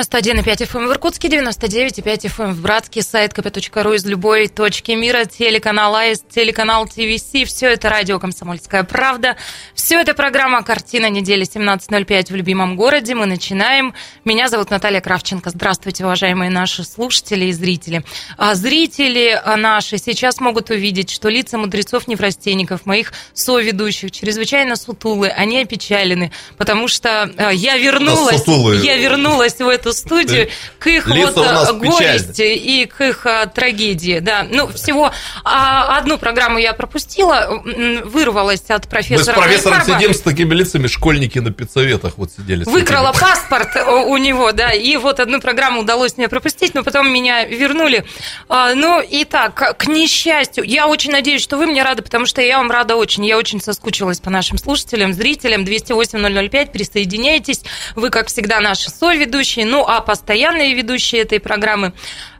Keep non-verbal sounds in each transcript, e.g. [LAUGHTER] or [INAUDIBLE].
91,5 FM в Иркутске, 99,5 FM в Братске, сайт kp.ru из любой точки мира, телеканал АИС, телеканал ТВС, все это радио «Комсомольская правда». Все это программа «Картина недели» 17.05 в любимом городе. Мы начинаем. Меня зовут Наталья Кравченко. Здравствуйте, уважаемые наши слушатели и зрители. А зрители наши сейчас могут увидеть, что лица мудрецов-неврастенников, моих соведущих, чрезвычайно сутулы, они опечалены, потому что а, я вернулась, я вернулась в эту студию к их вот а, горести и к их а, трагедии. Да. Ну, всего а, одну программу я пропустила, вырвалась от профессора. Мы с профессором сидим с такими лицами, школьники на педсоветах вот сидели. Выкрала паспорт у него, да, и вот одну программу удалось мне пропустить, но потом меня вернули. Ну, и так, к несчастью, я очень надеюсь, что вы мне рады, потому что я вам рада очень. Я очень соскучилась по нашим слушателям, зрителям. 208-005, присоединяйтесь. Вы, как всегда, наши соведущие ведущие, ну а постоянные ведущие этой программы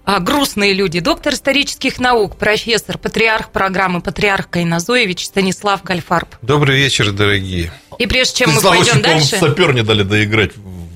а, грустные люди. Доктор исторических наук, профессор, патриарх программы, патриарх Кайназоевич Станислав Гальфарб. Добрый вечер, дорогие. И прежде чем мы пойдем дальше... сапер не дали доиграть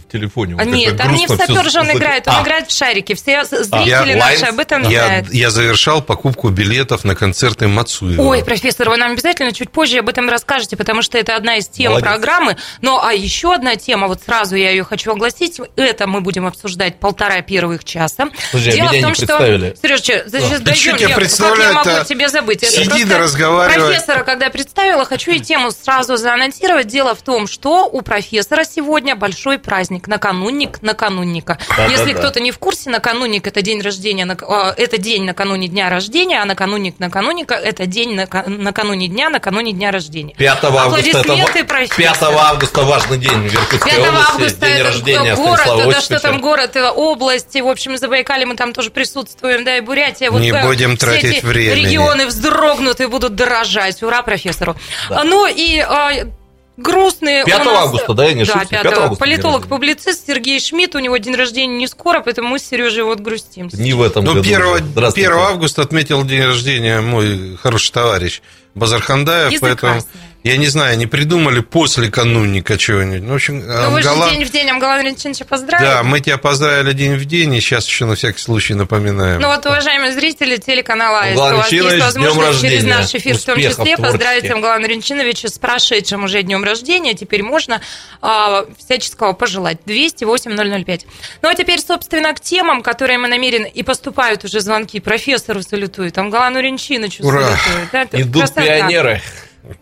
телефоне. Вот Нет, там не в сапер же он играет, он а. играет в шарики. Все а. зрители а, наши об этом я, знают. Я завершал покупку билетов на концерты Мацуева. Ой, профессор, вы нам обязательно чуть позже об этом расскажете, потому что это одна из тем Молодец. программы. Но а еще одна тема, вот сразу я ее хочу огласить, это мы будем обсуждать полтора первых часа. Слушай, Дело в том, что... Сереж, сейчас да дойдем, я, как я могу тебе забыть? Сиди да разговаривай. Профессора, когда представила, хочу и тему сразу заанонсировать. Дело в том, что у профессора сегодня большой праздник, наканунник наканунника. Да, Если да, кто-то да. не в курсе, наканунник это день рождения, а, это день накануне дня рождения, а наканунник наканунника это день накануне дня, накануне дня рождения. 5 августа, это, 5 августа важный день в Иркутской 5 области, августа день рождения город, да что там город, э, область, в общем, Забайкалье мы там тоже присутствуем, да, и Бурятия. Вот, не вот, будем тратить время. Регионы вздрогнут и будут дорожать. Ура профессору. Да. Ну и а, грустные. 5 нас... августа, да, я не да, шутки? 5, 5 августа. Политолог-публицист Сергей Шмидт, у него день рождения не скоро, поэтому мы с Сережей вот грустим. Не в этом ну, году. 1, 1 августа отметил день рождения мой хороший товарищ Базархандаев, поэтому... Красный. Я не знаю, не придумали после канунника чего-нибудь. Ну, в общем, ну, Амгала... вы же день в день Амгалан Валентиновича поздравили. Да, мы тебя поздравили день в день, и сейчас еще на всякий случай напоминаем. Ну вот, уважаемые зрители телеканала АИС, у вас есть возможность через наш эфир в том числе поздравить Амгалана Ренчиновича с прошедшим уже днем рождения. Теперь можно э, всяческого пожелать. 208 Ну а теперь, собственно, к темам, которые мы намерены, и поступают уже звонки профессору салютуют, Амгалану Ренчиновичу Ура! салютуют. Да, Идут красота. пионеры.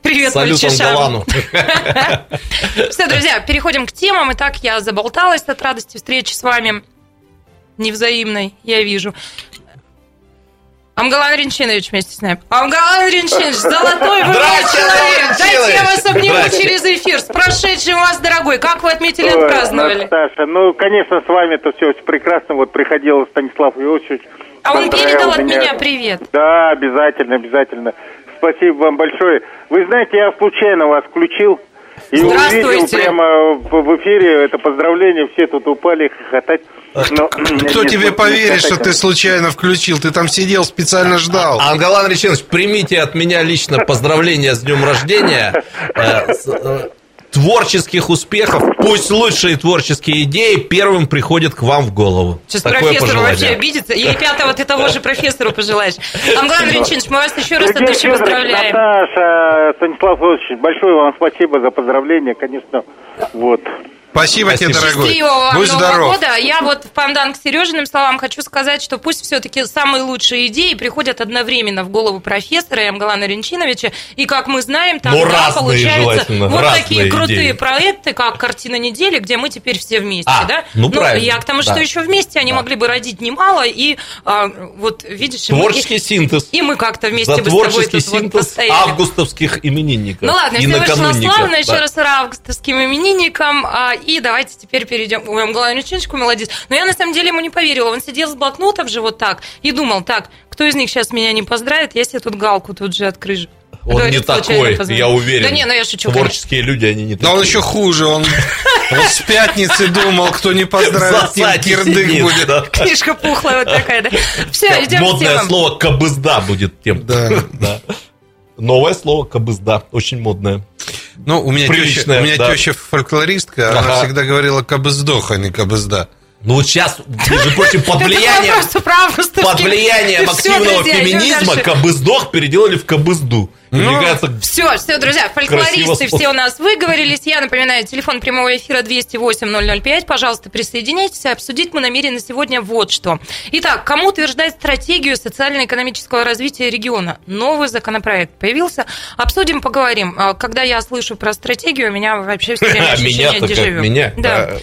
Привет, Салют Ангалану. [LAUGHS] Все, друзья, переходим к темам. Итак, я заболталась от радости встречи с вами. Невзаимной, я вижу. Амгалан Ренчинович вместе с нами. Амгалан Ренчинович, золотой вы человек. Дайте я вас обниму через эфир. С прошедшим вас, дорогой. Как вы отметили, Ой, отпраздновали? Наташа, ну, конечно, с вами-то все очень прекрасно. Вот приходил Станислав Иосифович. А он передал от меня привет. Да, обязательно, обязательно спасибо вам большое. Вы знаете, я случайно вас включил. И увидел прямо в эфире это поздравление, все тут упали хохотать. Но, Кто [CLEARS THROAT] тебе поверит, что ты случайно включил? Ты там сидел, специально ждал. Ангалан Реченович, примите от меня лично поздравления с днем рождения. [LAUGHS] Творческих успехов, пусть лучшие творческие идеи первым приходят к вам в голову. Сейчас Такое профессор пожелание. вообще обидится. Или пятого ты того же профессору пожелаешь. Амглан Ренчинович, мы вас еще раз от души поздравляем. Наташа, Станислав Ильич, большое вам спасибо за поздравления, конечно. Вот. Спасибо, Спасибо. тебе, дорогой. Счастливого Будь Нового здоров. года. Я вот в пандан к Сережиным словам хочу сказать, что пусть все-таки самые лучшие идеи приходят одновременно в голову профессора Ямгалана Ренчиновича. И, как мы знаем, там ну, да, получаются вот такие крутые идеи. проекты, как «Картина недели», где мы теперь все вместе. А, да? ну, ну правильно. Я к тому, что да. еще вместе они да. могли бы родить немало. И а, вот, видишь... Творческий мы, синтез. И мы как-то вместе За бы с тобой тут вот августовских именинников. Ну ладно, все вышло славно. Еще раз августовским именинникам. И давайте теперь перейдем. Ой, Мглан Речиночку молодец. Но я на самом деле ему не поверила. Он сидел с блокнотом же вот так и думал, так, кто из них сейчас меня не поздравит, я себе тут галку тут же открыжу. Он Говорит, не такой, я уверен. Да не, ну я шучу. Творческие конечно. люди, они не такие. Но он еще хуже, он, [LAUGHS] он с пятницы думал, кто не поздравит, тем кирдык будет. Да. Книжка пухлая вот такая, да. Все, идем Модное слово «кабызда» будет тем. Да. [LAUGHS] да. Новое слово кабызда, очень модное. Ну, у меня, теща, у меня да. теща фольклористка, ага. она всегда говорила кабыздох, а не кабызда. Ну вот сейчас, между прочим, под влиянием, под влиянием активного феминизма кабыздох переделали в кабызду. Ну, все, все, друзья, фольклористы все у нас выговорились. Я напоминаю, телефон прямого эфира 208-005. Пожалуйста, присоединяйтесь. Обсудить мы намерены сегодня вот что. Итак, кому утверждать стратегию социально-экономического развития региона? Новый законопроект появился. Обсудим, поговорим. А, когда я слышу про стратегию, у меня вообще все время [LAUGHS] ощущение дежавю. Меня? Да.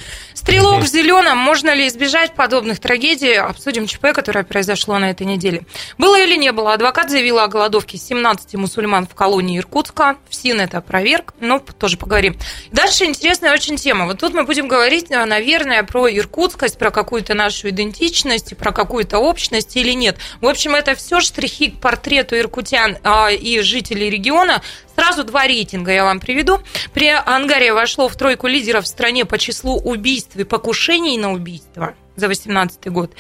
Стрелок в зеленом. Можно ли избежать подобных трагедий? Обсудим ЧП, которое произошло на этой неделе. Было или не было? Адвокат заявила о голодовке 17 мусульман в колонии Иркутска. В СИН это проверк. Ну, тоже поговорим. Дальше интересная очень тема. Вот тут мы будем говорить, наверное, про иркутскость, про какую-то нашу идентичность, про какую-то общность или нет. В общем, это все штрихи к портрету иркутян а, и жителей региона Сразу два рейтинга я вам приведу. При Ангария вошло в тройку лидеров в стране по числу убийств и покушений на убийство за 2018 год.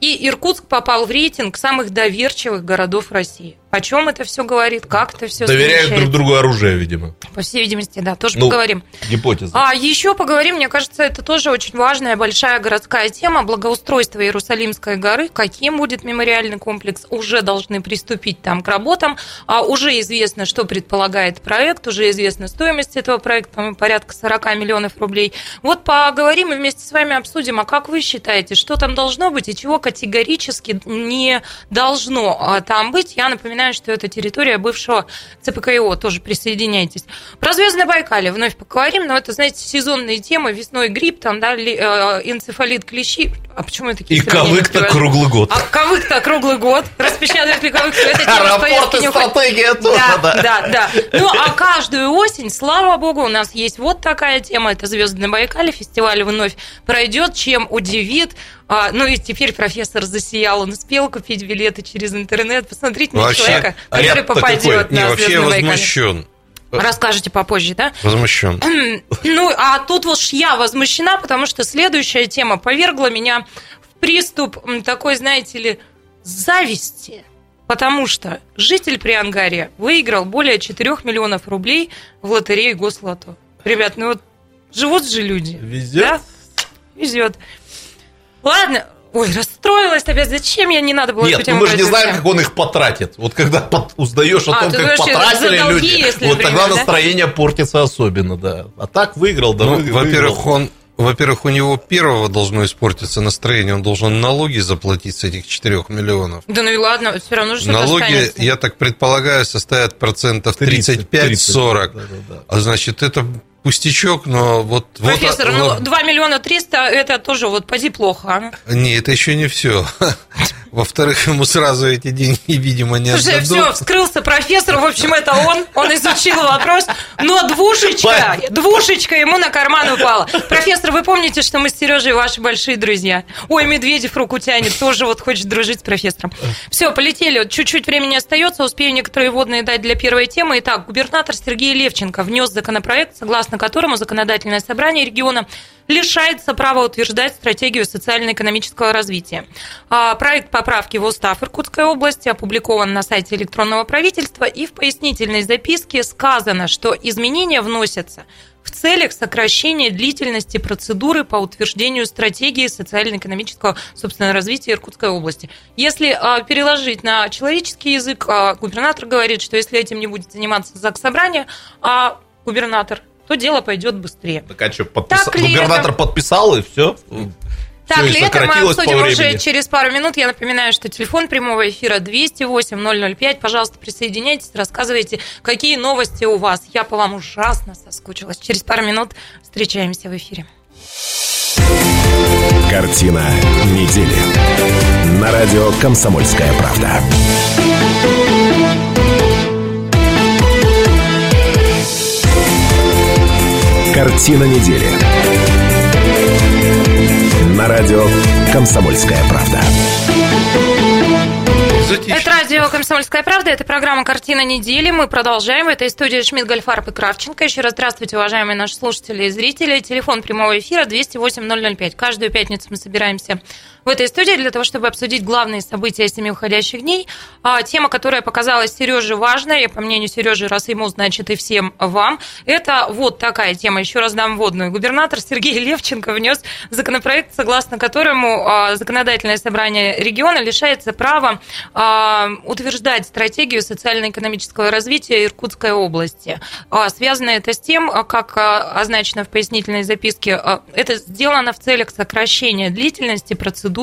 И Иркутск попал в рейтинг самых доверчивых городов России. О чем это все говорит? Как это все Доверяют друг другу оружие, видимо. По всей видимости, да, тоже ну, поговорим. Гипотеза. А еще поговорим, мне кажется, это тоже очень важная большая городская тема благоустройства Иерусалимской горы. Каким будет мемориальный комплекс? Уже должны приступить там к работам. А уже известно, что предполагает проект, уже известна стоимость этого проекта, по-моему, порядка 40 миллионов рублей. Вот поговорим и вместе с вами обсудим, а как вы считаете, что там должно быть и чего категорически не должно а, там быть? Я напоминаю, напоминаю, что это территория бывшего ЦПКИО, тоже присоединяйтесь. Про Звездное Байкале вновь поговорим, но это, знаете, сезонные темы, весной грипп, там, да, э, энцефалит, клещи. А почему это такие И ковык-то круглый год. А ковык-то круглый год. Распечатывают ли ковык? Это тема повестки стратегия тоже, да, да, да. Ну, а каждую осень, слава богу, у нас есть вот такая тема, это Звездное Байкале, фестиваль вновь пройдет, чем удивит а, ну и теперь профессор засиял, он успел купить билеты через интернет. Посмотрите на человека, который попадет на Не, вообще я возмущен. Расскажете попозже, да? Возмущен. Ну, а тут вот я возмущена, потому что следующая тема повергла меня в приступ такой, знаете ли, зависти. Потому что житель Приангария выиграл более 4 миллионов рублей в лотерее Гослото. Ребят, ну вот живут же люди. Везет? Да? Везет. Ладно, Ой, расстроилась опять. Зачем я не надо было Нет, ну мы же не знаем, как он их потратит. Вот когда [LAUGHS] под, узнаешь о а, том, как потратили долги, люди, вот например, тогда да? настроение портится особенно, да. А так выиграл, да. Ну, во-первых, он во-первых, у него первого должно испортиться настроение, он должен налоги заплатить с этих 4 миллионов. Да ну и ладно, все равно же Налоги, останется. я так предполагаю, составят процентов 35-40. Да, да, да. А значит, это пустячок, но вот... Профессор, вот, ну 2 миллиона 300, это тоже вот поди плохо. А? Не, это еще не все. [LAUGHS] Во-вторых, ему сразу эти деньги, видимо, не Слушай, отдадут. все, вскрылся профессор, в общем, это он, он изучил вопрос, но двушечка, двушечка ему на карман упала. Профессор, вы помните, что мы с Сережей ваши большие друзья? Ой, Медведев руку тянет, тоже вот хочет дружить с профессором. Все, полетели, чуть-чуть времени остается, успею некоторые водные дать для первой темы. Итак, губернатор Сергей Левченко внес законопроект, согласно которому законодательное собрание региона лишается права утверждать стратегию социально-экономического развития. А, проект поправки в устав Иркутской области опубликован на сайте электронного правительства, и в пояснительной записке сказано, что изменения вносятся в целях сокращения длительности процедуры по утверждению стратегии социально-экономического собственного развития Иркутской области. Если а, переложить на человеческий язык, а, губернатор говорит, что если этим не будет заниматься ЗАГС Собрание, а губернатор то дело пойдет быстрее. Так а что, подпис... так губернатор это... подписал и все? Так, все лето мы обсудим уже через пару минут. Я напоминаю, что телефон прямого эфира 208-005. Пожалуйста, присоединяйтесь, рассказывайте, какие новости у вас. Я по вам ужасно соскучилась. Через пару минут встречаемся в эфире. Картина недели. На радио «Комсомольская правда». Картина недели. На радио «Комсомольская правда». Это радио «Комсомольская правда», это программа «Картина недели». Мы продолжаем. В этой студии Шмидт, Гольфарб и Кравченко. Еще раз здравствуйте, уважаемые наши слушатели и зрители. Телефон прямого эфира 208-005. Каждую пятницу мы собираемся в этой студии для того, чтобы обсудить главные события семи уходящих дней. А, тема, которая показалась Сереже важной, по мнению Сережи, раз ему, значит, и всем вам, это вот такая тема. Еще раз дам вводную. Губернатор Сергей Левченко внес законопроект, согласно которому а, законодательное собрание региона лишается права а, утверждать стратегию социально-экономического развития Иркутской области. Связано это с тем, как означено в пояснительной записке, это сделано в целях сокращения длительности процедуры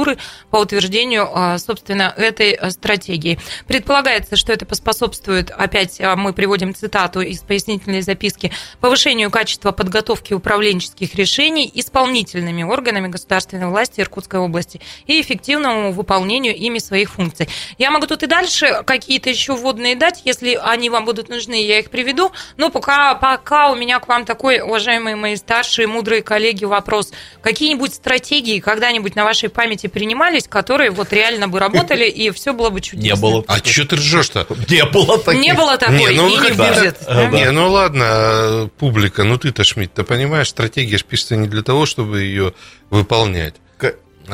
по утверждению, собственно, этой стратегии. Предполагается, что это поспособствует, опять мы приводим цитату из пояснительной записки, повышению качества подготовки управленческих решений исполнительными органами государственной власти Иркутской области и эффективному выполнению ими своих функций. Я могу тут и дальше какие-то еще вводные дать, если они вам будут нужны, я их приведу. Но пока, пока у меня к вам такой, уважаемые мои старшие, мудрые коллеги, вопрос. Какие-нибудь стратегии когда-нибудь на вашей памяти принимались, которые вот реально бы работали, и все было бы чудесно? Не было. А что ты ржешь-то? Не было таких. Не было такой, не, ну, и не будет. Да. Не, ну ладно, публика, ну ты-то, Шмидт, ты понимаешь, стратегия же пишется не для того, чтобы ее выполнять.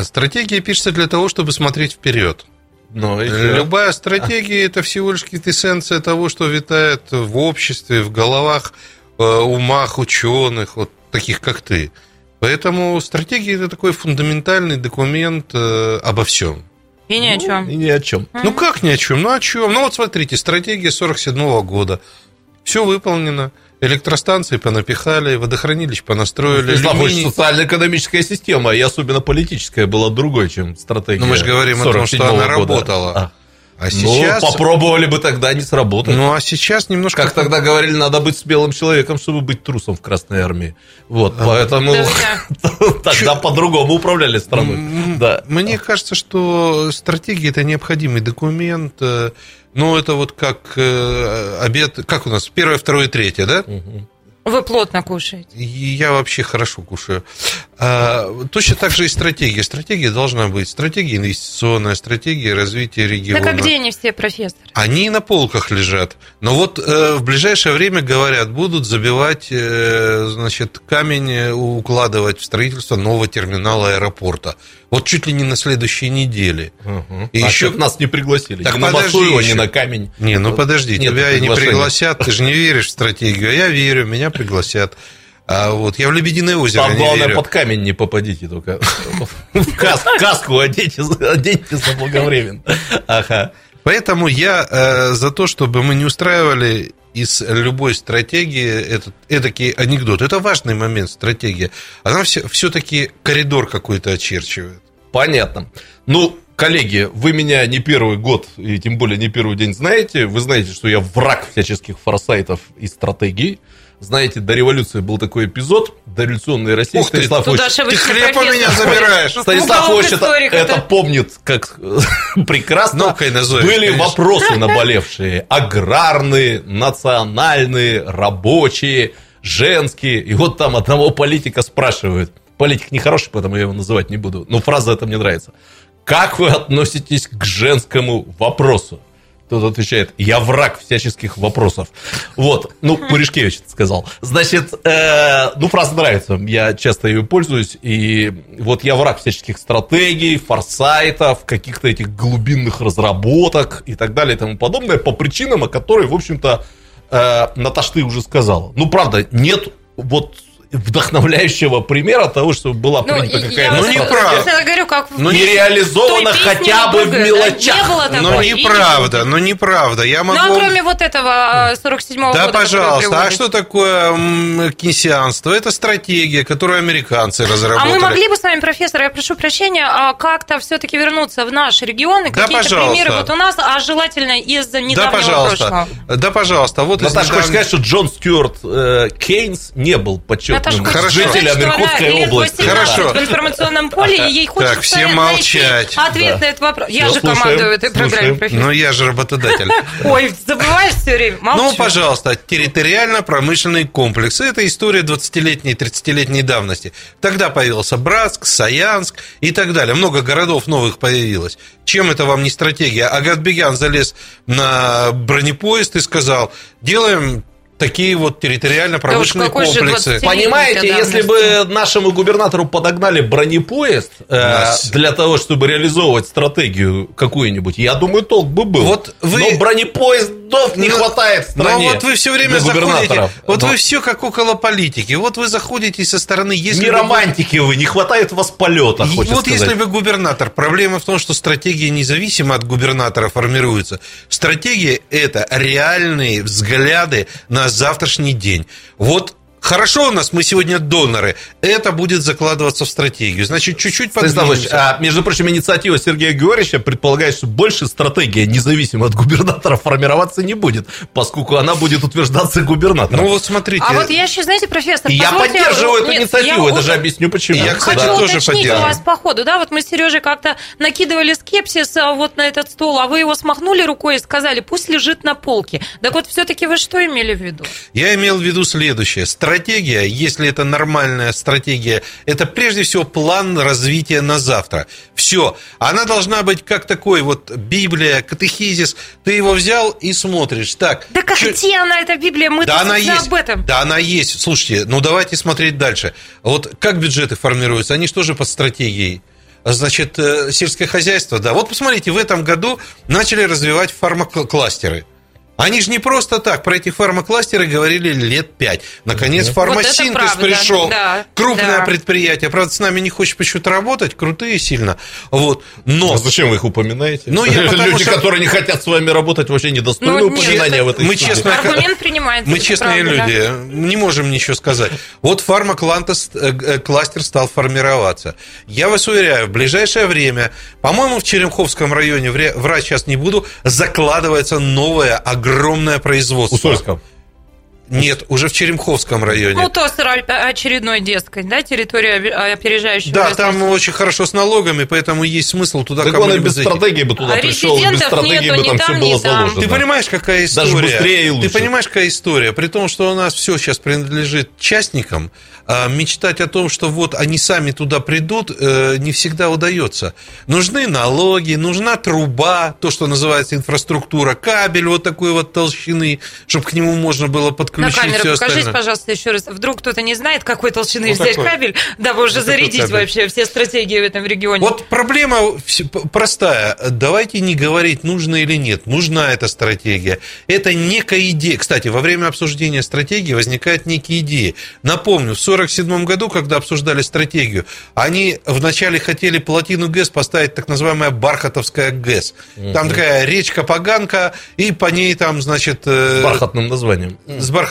Стратегия пишется для того, чтобы смотреть вперед. Но Любая стратегия это всего лишь эссенция того, что витает в обществе, в головах, э, умах ученых, вот таких как ты. Поэтому стратегия это такой фундаментальный документ э, обо всем. И ни о чем. Ну, и ни о чем. Ну как ни о чем? Ну о чем? Ну вот смотрите, стратегия 47 -го года. Все выполнено. Электростанции понапихали, водохранилищ понастроили. Ну, алюминий... социально-экономическая система, и особенно политическая, была другой, чем стратегия. Но мы же говорим о том, что она года. работала. А. А ну, сейчас... Ну, попробовали бы тогда не сработать. Ну, а сейчас немножко... Как тогда говорили, надо быть смелым человеком, чтобы быть трусом в Красной Армии. Вот, а, поэтому [LAUGHS] тогда по-другому управляли страной. Мне кажется, что стратегия – это необходимый документ. Ну, это вот как э, обед... Как у нас? Первое, второе, третье, да? Вы плотно кушаете. Я вообще хорошо кушаю. А, точно так же и стратегия. Стратегия должна быть. Стратегия инвестиционная, стратегия развития региона. Так а где они все, профессор? Они на полках лежат. Но вот э, в ближайшее время, говорят, будут забивать, э, значит, камень, э, укладывать в строительство нового терминала аэропорта. Вот чуть ли не на следующей неделе. Угу. И а еще нас не пригласили. Так ни на подожди Масуева, ни на камень. Не, ну подожди, Нет тебя не пригласят, ты же не веришь в стратегию. А я верю, меня пригласят. А вот я в Лебединое озеро Там, главное, верю. под камень не попадите только. Каску оденьте, оденьте заблаговременно. Ага. Поэтому я э, за то, чтобы мы не устраивали из любой стратегии этот эдакий анекдот. Это важный момент, стратегия. Она все, все-таки коридор какой-то очерчивает. Понятно. Ну, коллеги, вы меня не первый год и тем более не первый день знаете. Вы знаете, что я враг всяческих форсайтов и стратегий. Знаете, до революции был такой эпизод, дореволюционной России. Ух ты, Станислав ты хлеб у меня забираешь. Станислав Ильич это, помнит как [LAUGHS] прекрасно. назови, Были конечно. вопросы наболевшие. Аграрные, национальные, рабочие, женские. И вот там одного политика спрашивают. Политик нехороший, поэтому я его называть не буду. Но фраза эта мне нравится. Как вы относитесь к женскому вопросу? Тот отвечает, я враг всяческих вопросов. Вот, ну, Пуришкевич сказал. Значит, э, ну, фраза нравится, я часто ее пользуюсь, и вот я враг всяческих стратегий, форсайтов, каких-то этих глубинных разработок и так далее и тому подобное, по причинам, о которых, в общем-то, э, Наташ, ты уже сказала. Ну, правда, нет вот вдохновляющего примера того, что была ну, принята ну, какая-то Ну, неправда. Я говорю, как ну, не реализовано хотя бы в мелочах. Не было такого. Ну, неправда, ну, неправда. Я могу... Ну, а кроме вот этого 47-го да, года, пожалуйста. А что такое кейнсианство? Это стратегия, которую американцы разработали. А мы могли бы с вами, профессор, я прошу прощения, а как-то все-таки вернуться в наш регион и да, какие-то пожалуйста. примеры вот у нас, а желательно из недавнего да, пожалуйста. прошлого. Да, пожалуйста. Вот Наташа, недавно... хочешь сказать, что Джон Стюарт э, Кейнс не был почетным жителем Иркутской области. Хорошо. В информационном поле, и ей хочется так, все молчать. ответ да. на этот вопрос. Я же командую этой программе, профессор. Ну, я же работодатель. [LAUGHS] Ой, забываешь все время, молчу. Ну, пожалуйста, территориально-промышленный комплекс. Это история 20-летней, 30-летней давности. Тогда появился Братск, Саянск и так далее. Много городов новых появилось. Чем это вам не стратегия? Агатбегян залез на бронепоезд и сказал, делаем такие вот территориально-промышленные да комплексы. Понимаете, если бы нашему губернатору подогнали бронепоезд э, для того, чтобы реализовывать стратегию какую-нибудь, я думаю, толк бы был. Вот вы... Но бронепоездов не но, хватает в стране. Но вот вы все время заходите, вот но... вы все как около политики, вот вы заходите со стороны... Если не вы... романтики вы, не хватает у вас полета, Вот сказать. если вы губернатор, проблема в том, что стратегия независимо от губернатора формируется. Стратегия – это реальные взгляды на завтрашний день. Вот Хорошо у нас, мы сегодня доноры. Это будет закладываться в стратегию. Значит, чуть-чуть подвинемся. А, между прочим, инициатива Сергея Георгиевича предполагает, что больше стратегия, независимо от губернатора, формироваться не будет, поскольку она будет утверждаться губернатором. Ну вот смотрите. А вот я еще, знаете, профессор, Я поддерживаю эту инициативу, я даже объясню почему. Я, кстати, Хочу тоже поддерживаю. у вас по ходу, да, вот мы с Сережей как-то накидывали скепсис а, вот на этот стол, а вы его смахнули рукой и сказали, пусть лежит на полке. Так вот, все-таки вы что имели в виду? Я имел в виду следующее стратегия, если это нормальная стратегия, это прежде всего план развития на завтра. Все. Она должна быть как такой вот Библия, катехизис. Ты его взял и смотришь. Так. Да как чё... где она, эта Библия? Мы да она есть. об этом. Да она есть. Слушайте, ну давайте смотреть дальше. Вот как бюджеты формируются? Они что же под стратегией? Значит, э, сельское хозяйство, да. Вот посмотрите, в этом году начали развивать фармакластеры. Они же не просто так, про эти фармакластеры говорили лет пять. Наконец, угу. фармасинтез вот пришел. Да, Крупное да. предприятие. Правда, с нами не хочет почему-то работать, крутые сильно. Вот. Но... А зачем вы их упоминаете? Ну, я [LAUGHS] Люди, что... которые не хотят с вами работать, вообще недостойны ну, упоминания нет, в этой мы честно, Аргумент принимается. Мы честные правда, люди, да? не можем ничего сказать. Вот фармакластер э, э, стал формироваться. Я вас уверяю, в ближайшее время, по-моему, в Черемховском районе, врать сейчас не буду, закладывается новое огромное огромное производство. Усольском. Нет, уже в Черемховском районе. Ну, Тостер очередной детской, да, территория опережающая. Да, там очень хорошо с налогами, поэтому есть смысл туда так он и без зайти. стратегии бы туда а пришел, без стратегии нету, бы там, там все было заложено. Ты понимаешь, какая история? Даже быстрее и лучше. Ты понимаешь, какая история? При том, что у нас все сейчас принадлежит частникам, а мечтать о том, что вот они сами туда придут, э, не всегда удается. Нужны налоги, нужна труба, то, что называется инфраструктура, кабель вот такой вот толщины, чтобы к нему можно было подключить На камеру покажите, остальное. пожалуйста, еще раз. Вдруг кто-то не знает, какой толщины вот взять такой. кабель, дабы уже вот зарядить вообще все стратегии в этом регионе. Вот проблема простая. Давайте не говорить, нужно или нет. Нужна эта стратегия. Это некая идея. Кстати, во время обсуждения стратегии возникают некие идеи. Напомню, в 40 1947 году, когда обсуждали стратегию, они вначале хотели плотину ГЭС поставить так называемая Бархатовская ГЭС. Угу. Там такая речка Поганка, и по ней там, значит... Э, с бархатным названием. С бархатным...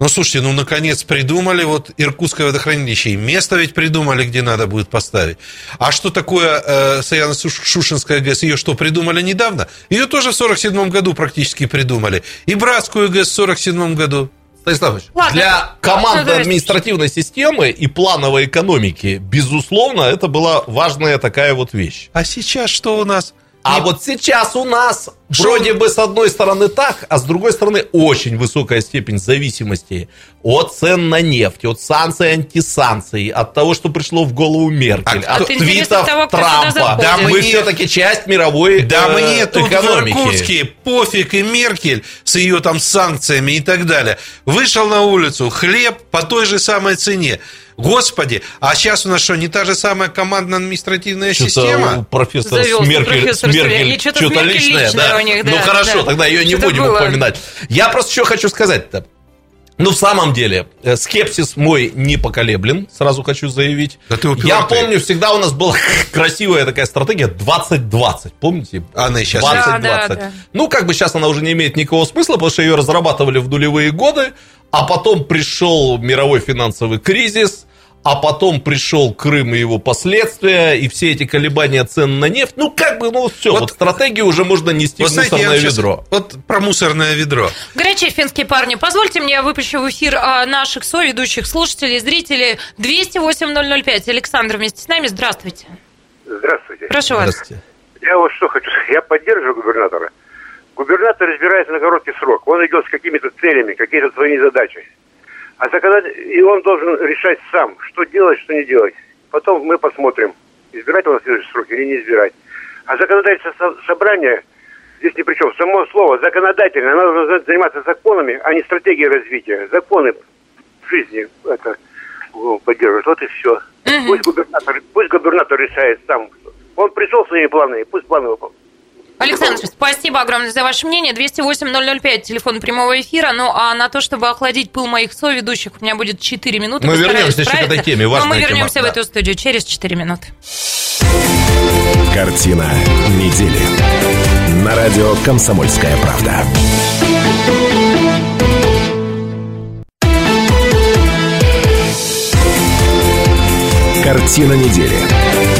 Ну, слушайте, ну, наконец придумали вот Иркутское водохранилище. И место ведь придумали, где надо будет поставить. А что такое э, Саяно-Шушинская ГЭС? Ее что, придумали недавно? Ее тоже в 47 году практически придумали. И Братскую ГЭС в 47 году. Станиславович, Ладно. для команды административной системы и плановой экономики, безусловно, это была важная такая вот вещь. А сейчас что у нас? А вот сейчас у нас Шо... вроде бы с одной стороны так, а с другой стороны очень высокая степень зависимости от цен на нефть, от санкций, антисанкций, от того, что пришло в голову Меркель, а от кто... твитов того, Трампа. Да мы мне... все-таки часть мировой Да э, мне тут экономики. в Иркутске пофиг и Меркель с ее там санкциями и так далее. Вышел на улицу, хлеб по той же самой цене. Господи, а сейчас у нас что, не та же самая командно-административная система? Профессор Завелся Смеркель, профессор Смеркель что-то, что личное, личное да? у них, да. Ну хорошо, да. тогда ее не будем было. упоминать. Я просто что хочу сказать-то. Ну, в самом деле, э, скепсис мой не поколеблен, сразу хочу заявить. Да ты Я помню, всегда у нас была [LAUGHS] красивая такая стратегия 2020, помните? Она сейчас 2020. Да, да, да. Ну, как бы сейчас она уже не имеет никакого смысла, потому что ее разрабатывали в нулевые годы, а потом пришел мировой финансовый кризис, а потом пришел Крым и его последствия, и все эти колебания цен на нефть. Ну, как бы, ну, все, вот, вот стратегию уже можно нести вот в мусорное знаете, ведро. Сейчас, вот про мусорное ведро. Горячие финские парни, позвольте мне, я выпущу в эфир а, наших соведущих слушателей, зрителей 208-005. Александр вместе с нами, здравствуйте. Здравствуйте. Прошу вас. Здравствуйте. Я вот что хочу сказать, я поддерживаю губернатора. Губернатор разбирается на короткий срок. Он идет с какими-то целями, какие-то своими задачами. А законодатель, и он должен решать сам, что делать, что не делать. Потом мы посмотрим, избирать его на следующий срок или не избирать. А законодательное собрание здесь ни при чем. Само слово законодательно, оно должно заниматься законами, а не стратегией развития. Законы жизни это поддерживают. Вот и все. Угу. Пусть губернатор, пусть губернатор решает сам. Он пришел своими планами, пусть планы выполняет. Александр, спасибо огромное за ваше мнение. 208-005, телефон прямого эфира. Ну, а на то, чтобы охладить пыл моих соведущих, у меня будет 4 минуты. Мы вернемся еще к этой теме. Но мы вернемся тема, в да. эту студию через 4 минуты. Картина недели. На радио «Комсомольская правда». Картина недели.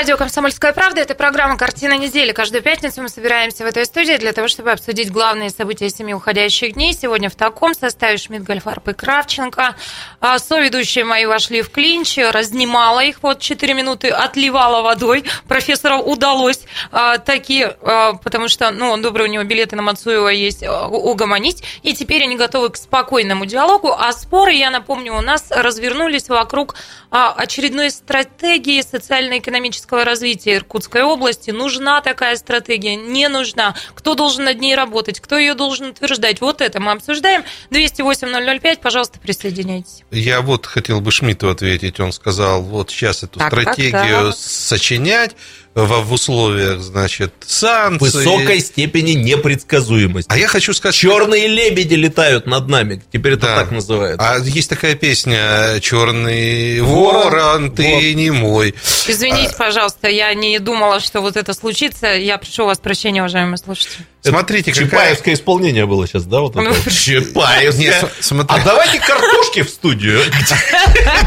Радио «Комсомольская правда». Это программа «Картина недели». Каждую пятницу мы собираемся в этой студии для того, чтобы обсудить главные события семи уходящих дней. Сегодня в таком составе Шмидт, Гольфарб и Кравченко. А, соведущие мои вошли в клинч, разнимала их вот 4 минуты, отливала водой. Профессору удалось а, такие, а, потому что, ну, он добрый, у него билеты на Мацуева есть, угомонить. И теперь они готовы к спокойному диалогу. А споры, я напомню, у нас развернулись вокруг очередной стратегии социально-экономической экономического развития Иркутской области. Нужна такая стратегия, не нужна. Кто должен над ней работать, кто ее должен утверждать. Вот это мы обсуждаем. 208-005, пожалуйста, присоединяйтесь. Я вот хотел бы Шмидту ответить. Он сказал, вот сейчас эту так, стратегию так, так. сочинять, в, в условиях, значит, санкций. Высокой степени непредсказуемости. А я хочу сказать... Черные лебеди летают над нами. Теперь это да. так называется. А есть такая песня «Черный ворон, ты вот. не мой». Извините, а... пожалуйста, я не думала, что вот это случится. Я прошу вас прощения, уважаемые слушатели. Смотрите, какая... Чапаевское исполнение было сейчас, да? Вот ну, [LAUGHS] Чапаевское. А давайте картошки в студию.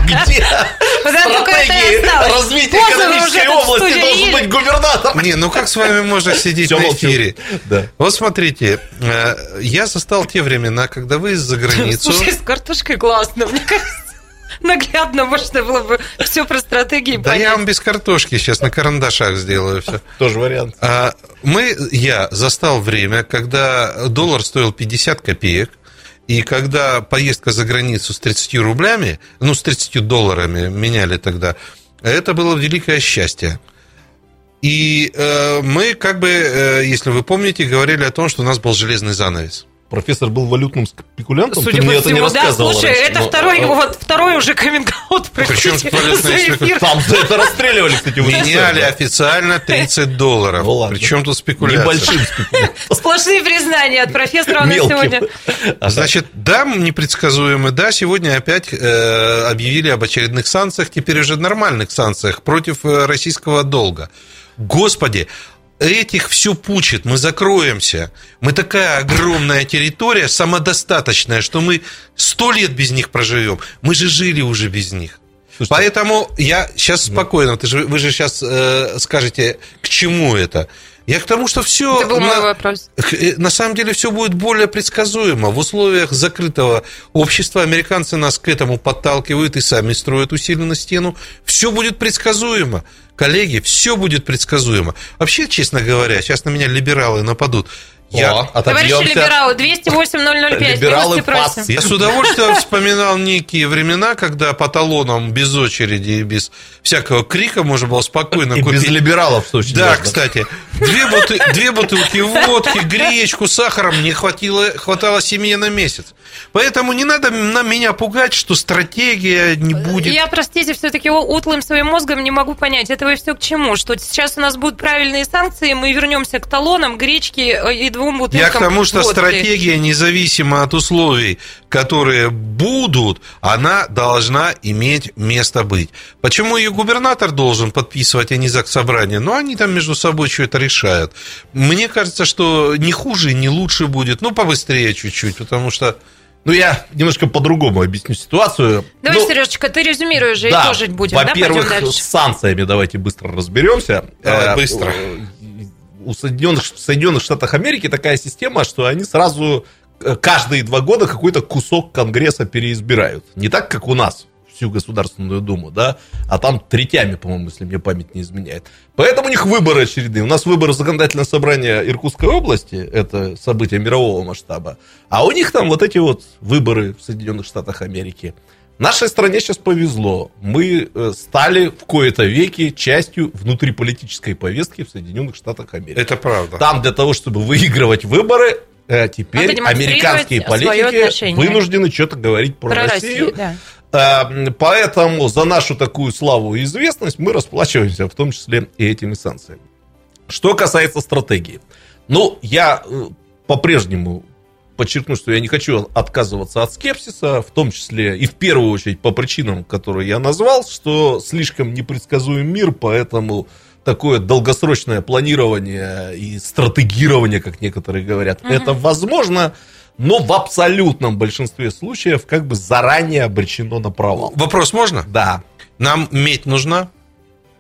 Где [LAUGHS] стратегии развития экономической области должен быть губернатор? Не, ну как с вами можно сидеть на эфире? Вот смотрите, э, я застал те времена, когда вы из-за [LAUGHS] границу... Слушай, с картошкой классно, мне кажется наглядно можно было бы все про стратегии Да я вам без картошки сейчас на карандашах сделаю все. [LAUGHS] Тоже вариант. А, мы, я застал время, когда доллар стоил 50 копеек, и когда поездка за границу с 30 рублями, ну, с 30 долларами меняли тогда, это было великое счастье. И э, мы, как бы, э, если вы помните, говорили о том, что у нас был железный занавес профессор был валютным спекулянтом? Судя Ты по всему, да, слушай, раньше. это но, второй, а, вот, второй уже каминг-аут, Причем валютный Там за это расстреливали, кстати. Меняли официально 30 долларов. Ну, Причем тут спекуляция? Небольшим спекуляциям. Сплошные признания от профессора у нас сегодня. Значит, да, непредсказуемы, да, сегодня опять э, объявили об очередных санкциях, теперь уже нормальных санкциях против э, российского долга. Господи, этих все пучит, мы закроемся. Мы такая огромная территория, самодостаточная, что мы сто лет без них проживем. Мы же жили уже без них. Слушайте, Поэтому я сейчас спокойно, ты же, вы же сейчас э, скажете, к чему это. Я к тому, что все... Это был на, мой вопрос. Э, на самом деле все будет более предсказуемо. В условиях закрытого общества американцы нас к этому подталкивают и сами строят усиленно стену. Все будет предсказуемо. Коллеги, все будет предсказуемо. Вообще, честно говоря, сейчас на меня либералы нападут. Я... Товарищи либералы, 208-005, Либералы пас. Я с удовольствием вспоминал некие времена, когда по талонам без очереди и без всякого крика можно было спокойно и купить. без либералов, в случае. Да, кстати. Две, бут... Две бутылки водки, гречку, сахаром мне хватило, хватало семье на месяц. Поэтому не надо на меня пугать, что стратегия не будет. Я, простите, все-таки утлым своим мозгом не могу понять, этого все к чему? Что сейчас у нас будут правильные санкции, мы вернемся к талонам, гречке э, и двум бутылкам Я к тому, что водки. стратегия, независимо от условий, которые будут, она должна иметь место быть. Почему ее губернатор должен подписывать, а не ЗАГС собрание? Ну, они там между собой что то решают. Мне кажется, что не хуже, не лучше будет. Ну, побыстрее чуть-чуть, потому что ну, я немножко по-другому объясню ситуацию. Давай, ну, Сережечка, ты резюмируешь же да, и тоже будем, Во-первых, да, с санкциями давайте быстро разберемся. Давай, э, быстро. У Соединенных, в Соединенных Штатах Америки такая система, что они сразу э, каждые два года какой-то кусок Конгресса переизбирают. Не так, как у нас всю Государственную Думу, да, а там третями, по-моему, если мне память не изменяет. Поэтому у них выборы очередные. У нас выборы законодательного собрания Иркутской области, это событие мирового масштаба, а у них там вот эти вот выборы в Соединенных Штатах Америки. Нашей стране сейчас повезло. Мы э, стали в кои-то веки частью внутриполитической повестки в Соединенных Штатах Америки. Это правда. Там для того, чтобы выигрывать выборы, э, теперь американские политики вынуждены что-то говорить про, про Россию. Россию да. Э, поэтому за нашу такую славу и известность мы расплачиваемся, в том числе и этими санкциями. Что касается стратегии. Ну, я по-прежнему подчеркну, что я не хочу отказываться от скепсиса, в том числе и в первую очередь по причинам, которые я назвал, что слишком непредсказуем мир, поэтому такое долгосрочное планирование и стратегирование, как некоторые говорят, угу. это возможно, но в абсолютном большинстве случаев как бы заранее обречено на провал. Вопрос можно? Да. Нам медь нужна?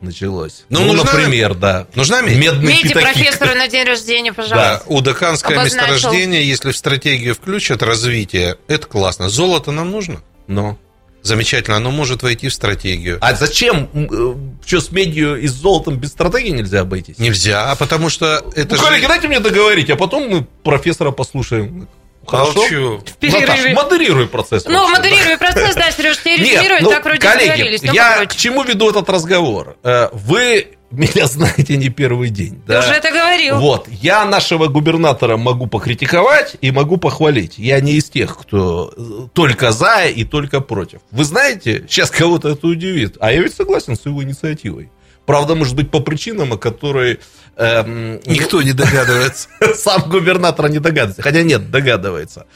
Началось. Ну, ну нужна, например, да. Нужна медь? Медный Меди профессора на день рождения, пожалуйста. Да, удаканское Обозначил. месторождение, если в стратегию включат развитие, это классно. Золото нам нужно? Но. Замечательно, оно может войти в стратегию. А зачем? Э, что, с медью и с золотом без стратегии нельзя обойтись? Нельзя, а потому что это ну, же... коллеги, дайте мне договорить, а потом мы профессора послушаем. Хорошо? Молчу. В перерыве. Наташ, модерируй процесс. Ну, модерируй процесс, да, Сереж, тебе резюмируй, ну, так вроде коллеги, договорились. я к чему веду этот разговор? Э, вы меня [LAUGHS] знаете не первый день. Ты да? уже это говорил. Вот, я нашего губернатора могу покритиковать и могу похвалить. Я не из тех, кто э, только за и только против. Вы знаете, сейчас кого-то это удивит, а я ведь согласен с его инициативой. Правда, может быть, по причинам, о которой... Эм, Никто не [LAUGHS] догадывается. Сам губернатор не догадывается. Хотя нет, догадывается.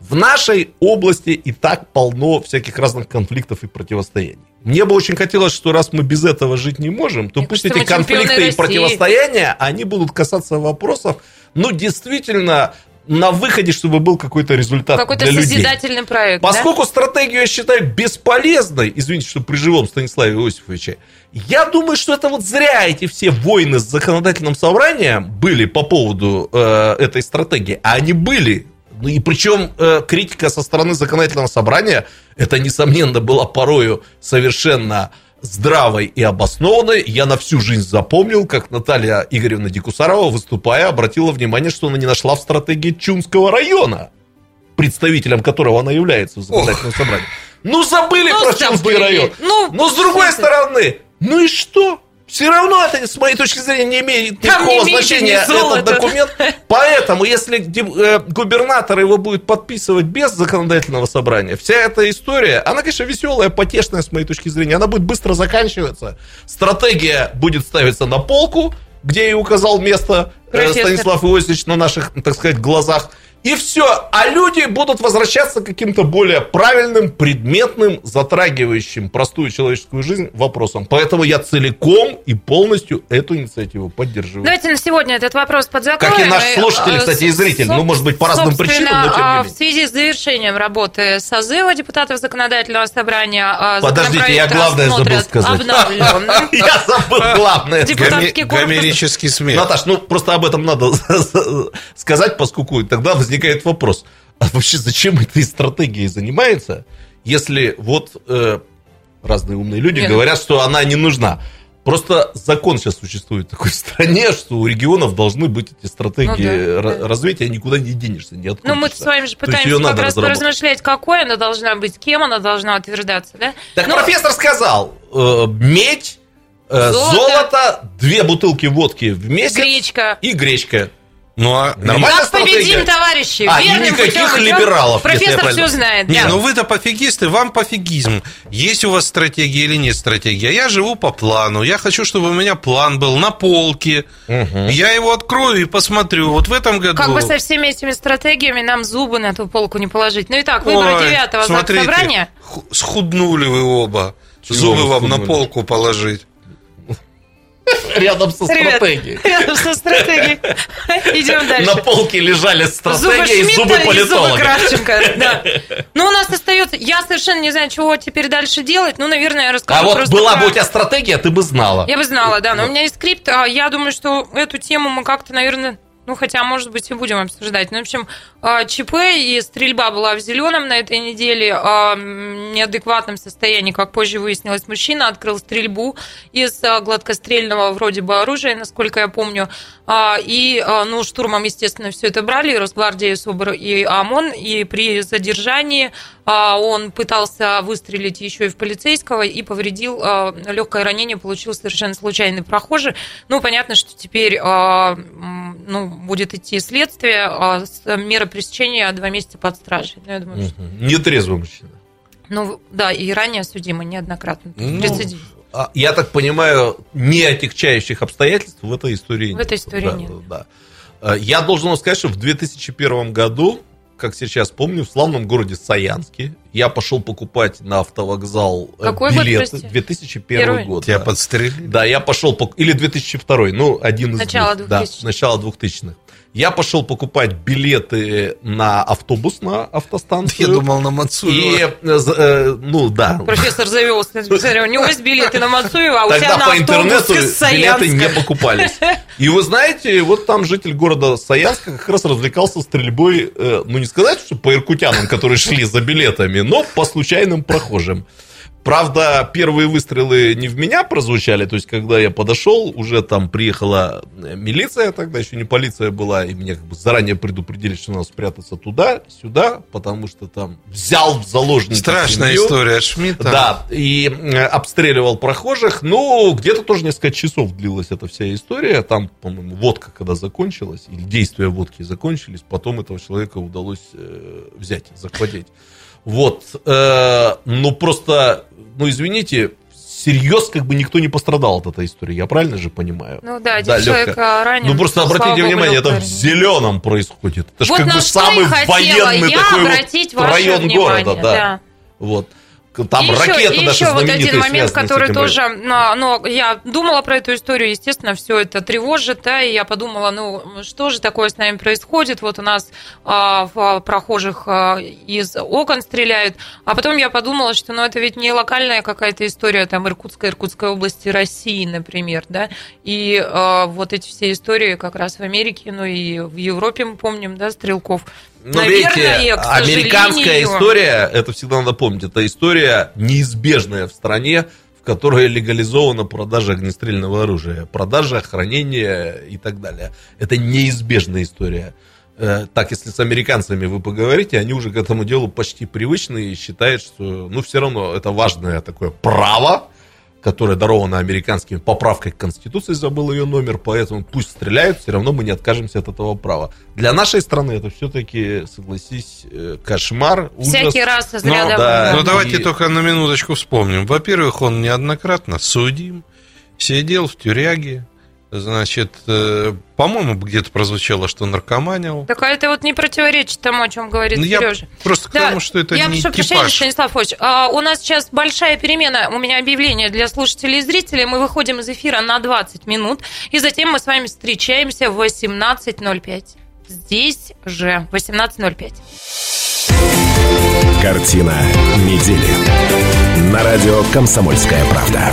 В нашей области и так полно всяких разных конфликтов и противостояний. Мне бы очень хотелось, что раз мы без этого жить не можем, то пусть эти конфликты и противостояния, они будут касаться вопросов, ну, действительно, на выходе, чтобы был какой-то результат Какой-то для созидательный людей. проект, Поскольку да? стратегию я считаю бесполезной, извините, что при живом Станиславе Иосифовиче, я думаю, что это вот зря эти все войны с законодательным собранием были по поводу э, этой стратегии, а они были. Ну и причем э, критика со стороны законодательного собрания, это, несомненно, была порою совершенно здравой и обоснованной. Я на всю жизнь запомнил, как Наталья Игоревна Дикусарова, выступая, обратила внимание, что она не нашла в стратегии Чунского района, представителем которого она является в законодательном Ох. собрании. Ну, забыли ну, про забыли. Чунский район. Ну, Но, с другой стороны, ну и что? Все равно это, с моей точки зрения, не имеет никакого не значения этот документ. Поэтому, если э, губернатор его будет подписывать без законодательного собрания, вся эта история, она, конечно, веселая, потешная, с моей точки зрения, она будет быстро заканчиваться. Стратегия будет ставиться на полку, где и указал место э, Профессор. Станислав Иосифович на наших, так сказать, глазах и все. А люди будут возвращаться к каким-то более правильным, предметным, затрагивающим простую человеческую жизнь вопросам. Поэтому я целиком и полностью эту инициативу поддерживаю. Давайте на сегодня этот вопрос подзакроем. Как и наши слушатели, кстати, и зрители. Ну, может быть, по разным причинам, но тем не а, менее. В связи с завершением работы созыва депутатов законодательного собрания а, Подождите, я главное забыл сказать. [LAUGHS] Я забыл главное. Гомерический смех. Наташ, ну просто об этом надо [LAUGHS] сказать, поскольку тогда возникает вопрос, а вообще зачем этой стратегией занимается, если вот э, разные умные люди Нет. говорят, что она не нужна. Просто закон сейчас существует в такой стране, что у регионов должны быть эти стратегии ну, да, да. развития, никуда не денешься, не Ну, мы с вами же пытаемся как раз размышлять, какой она должна быть, кем она должна утверждаться, да? Так ну, профессор сказал, э, медь, э, золото. золото, две бутылки водки в месяц. Гречка. И гречка. Ну, а нормально Как победим, товарищи! А, и никаких путем либералов, Профессор все знает. Не, да. ну вы-то пофигисты, вам пофигизм. Есть у вас стратегия или нет стратегии? А я живу по плану. Я хочу, чтобы у меня план был на полке. Угу. Я его открою и посмотрю. Вот в этом году... Как бы со всеми этими стратегиями нам зубы на эту полку не положить. Ну и так, выборы девятого собрания. Схуднули вы оба. Зубы вам на полку положить. Рядом со стратегией. Рядом со стратегией. Идем дальше. На полке лежали стратегия и зубы политолога. Кравченко, да. [LAUGHS] Ну, у нас остается... Я совершенно не знаю, чего теперь дальше делать. Ну, наверное, я расскажу А вот была бы у тебя стратегия, ты бы знала. Я бы знала, да. Но у меня есть скрипт. А я думаю, что эту тему мы как-то, наверное, ну, хотя, может быть, и будем обсуждать. Ну, в общем, а, ЧП и стрельба была в зеленом на этой неделе. А, в неадекватном состоянии, как позже выяснилось, мужчина открыл стрельбу из а, гладкострельного вроде бы оружия, насколько я помню. И, ну, штурмом, естественно, все это брали, и Росгвардия, и СОБР, и ОМОН. И при задержании он пытался выстрелить еще и в полицейского и повредил, а, легкое ранение получил совершенно случайный прохожий. Ну, понятно, что теперь ну, будет идти следствие, мера пресечения два месяца под стражей. Ну, я думаю, что... Нетрезвый мужчина. Ну, да, и ранее судимый неоднократно. Ну, я так понимаю, не отягчающих обстоятельств в этой истории нет. В этой истории да, нет. Да. Я должен вам сказать, что в 2001 году как сейчас помню, в славном городе Саянске. Я пошел покупать на автовокзал э, Какой билеты. Год, 2001 Первый? год. Тебя да. подстрелили? Да, я пошел... Или 2002, ну, один из Начало двух. 2000 Да, начало 2000-х. Я пошел покупать билеты на автобус на автостанцию. Я думал на Мацуева. И, э, э, ну да. Профессор завелся. У него есть билеты на Мацуева, а у Тогда тебя по интернету билеты не покупались. [LAUGHS] И вы знаете, вот там житель города Саянска как раз развлекался стрельбой, э, ну не сказать, что по иркутянам, которые шли за билетами, но по случайным прохожим. Правда, первые выстрелы не в меня прозвучали, то есть, когда я подошел, уже там приехала э, милиция, тогда еще не полиция была, и меня как бы заранее предупредили, что надо спрятаться туда, сюда, потому что там взял в заложники Страшная семью, история Шмидта. Да, и э, обстреливал прохожих. Ну, где-то тоже несколько часов длилась эта вся история. Там, по-моему, водка когда закончилась, или действия водки закончились, потом этого человека удалось э, взять, захватить. Вот, ну просто, ну извините, серьез как бы никто не пострадал от этой истории, я правильно же понимаю? Ну да, один да, человек ранен. Ну просто обратите внимание, это в зеленом происходит. Это вот же как бы самый военный такой вот район внимание, города, да. да. Вот. Там и ракета еще, даже еще вот один момент, который тоже, но, но я думала про эту историю, естественно, все это тревожит, да, и я подумала, ну, что же такое с нами происходит, вот у нас а, в прохожих а, из окон стреляют, а потом я подумала, что, ну, это ведь не локальная какая-то история, там, Иркутской, Иркутской области России, например, да, и а, вот эти все истории как раз в Америке, ну, и в Европе мы помним, да, стрелков, ну, Наверное, видите, американская история, это всегда надо помнить, это история неизбежная в стране, в которой легализована продажа огнестрельного оружия, продажа, хранение и так далее. Это неизбежная история. Э, так, если с американцами вы поговорите, они уже к этому делу почти привычны и считают, что, ну, все равно это важное такое право, которая дарована американскими поправкой к Конституции, забыл ее номер, поэтому пусть стреляют, все равно мы не откажемся от этого права. Для нашей страны это все-таки, согласись, э, кошмар, ужас. Всякий раз из ряда. Ну, да, Но и... давайте только на минуточку вспомним. Во-первых, он неоднократно судим, сидел в тюряге, Значит, э, по-моему, где-то прозвучало, что наркоманил. Так а это вот не противоречит тому, о чем говорит ну, Сережа. Просто да, потому, что это я не прошу типаж. прощения, Станислав Фович. А, у нас сейчас большая перемена. У меня объявление для слушателей и зрителей. Мы выходим из эфира на 20 минут. И затем мы с вами встречаемся в 18.05. Здесь же 18.05. Картина недели. На радио «Комсомольская правда».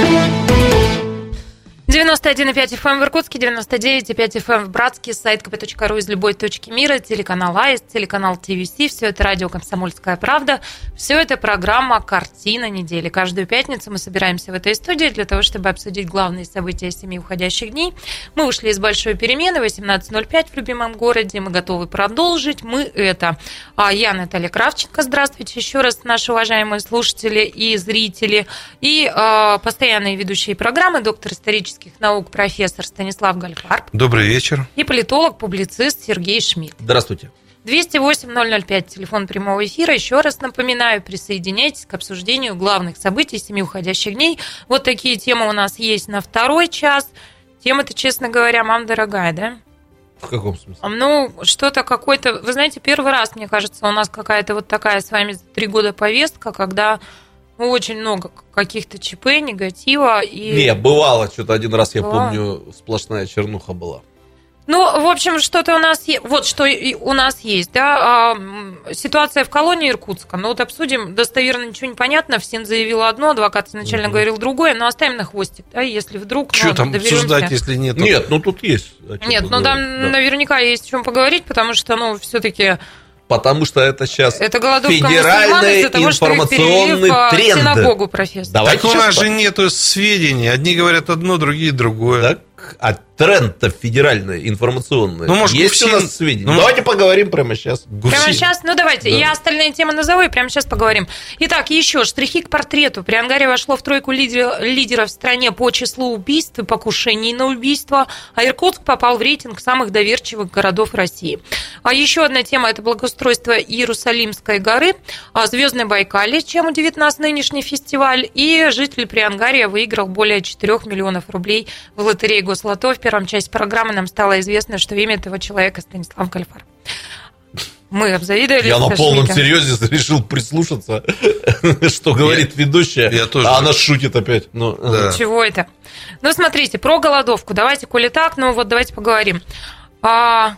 91,5 FM эм в Иркутске, 99,5 FM эм в Братске, сайт kp.ru из любой точки мира, телеканал АИС, телеканал ТВС, все это радио «Комсомольская правда», все это программа «Картина недели». Каждую пятницу мы собираемся в этой студии для того, чтобы обсудить главные события семи уходящих дней. Мы ушли из большой перемены, 18.05 в любимом городе, мы готовы продолжить. Мы это. А я Наталья Кравченко, здравствуйте еще раз, наши уважаемые слушатели и зрители, и э, постоянные ведущие программы, доктор исторических политических наук профессор Станислав Гальфарб. Добрый вечер. И политолог, публицист Сергей Шмидт. Здравствуйте. 208-005, телефон прямого эфира. Еще раз напоминаю, присоединяйтесь к обсуждению главных событий семи уходящих дней. Вот такие темы у нас есть на второй час. Тема-то, честно говоря, мам дорогая, да? В каком смысле? Ну, что-то какой-то... Вы знаете, первый раз, мне кажется, у нас какая-то вот такая с вами три года повестка, когда очень много каких-то ЧП, негатива. И... Не, бывало, что-то один раз, я бывало. помню, сплошная чернуха была. Ну, в общем, что-то у нас есть. Вот что у нас есть, да. А, ситуация в колонии Иркутска. Ну, вот обсудим. Достоверно ничего не понятно. Всем заявила одно, адвокат изначально угу. говорил другое, но оставим на хвостик, да, если вдруг. Что ну, там доверимся. обсуждать, если нет? Нет, ну тут есть. Нет, ну там да. наверняка есть о чем поговорить, потому что, ну, все-таки потому что это сейчас это федеральный того, информационный что тренд. В синагогу, профессор. Давайте так у нас же нету сведений. Одни говорят одно, другие другое. Так, а тренд-то федеральный, информационный. Ну, может, Есть Гусин... у нас сведения? Ну, давайте поговорим прямо сейчас. Гусин. Прямо сейчас? Ну, давайте. Да. Я остальные темы назову и прямо сейчас поговорим. Итак, еще штрихи к портрету. Приангария вошло в тройку лидеров в стране по числу убийств и покушений на убийство, а Иркутск попал в рейтинг самых доверчивых городов России. А еще одна тема – это благоустройство Иерусалимской горы, а Звездный Байкале, чем удивит нас нынешний фестиваль, и житель Приангария выиграл более 4 миллионов рублей в лотерее Гослото в первом части программы нам стало известно, что имя этого человека Станислав Кальфар. Мы обзавидовали. Я на полном серьезе [LAUGHS] решил прислушаться, [LAUGHS] что говорит ведущая. Я тоже. А она шутит опять. Ну, да. Чего это? Ну, смотрите, про голодовку. Давайте, коли так, ну вот давайте поговорим. А...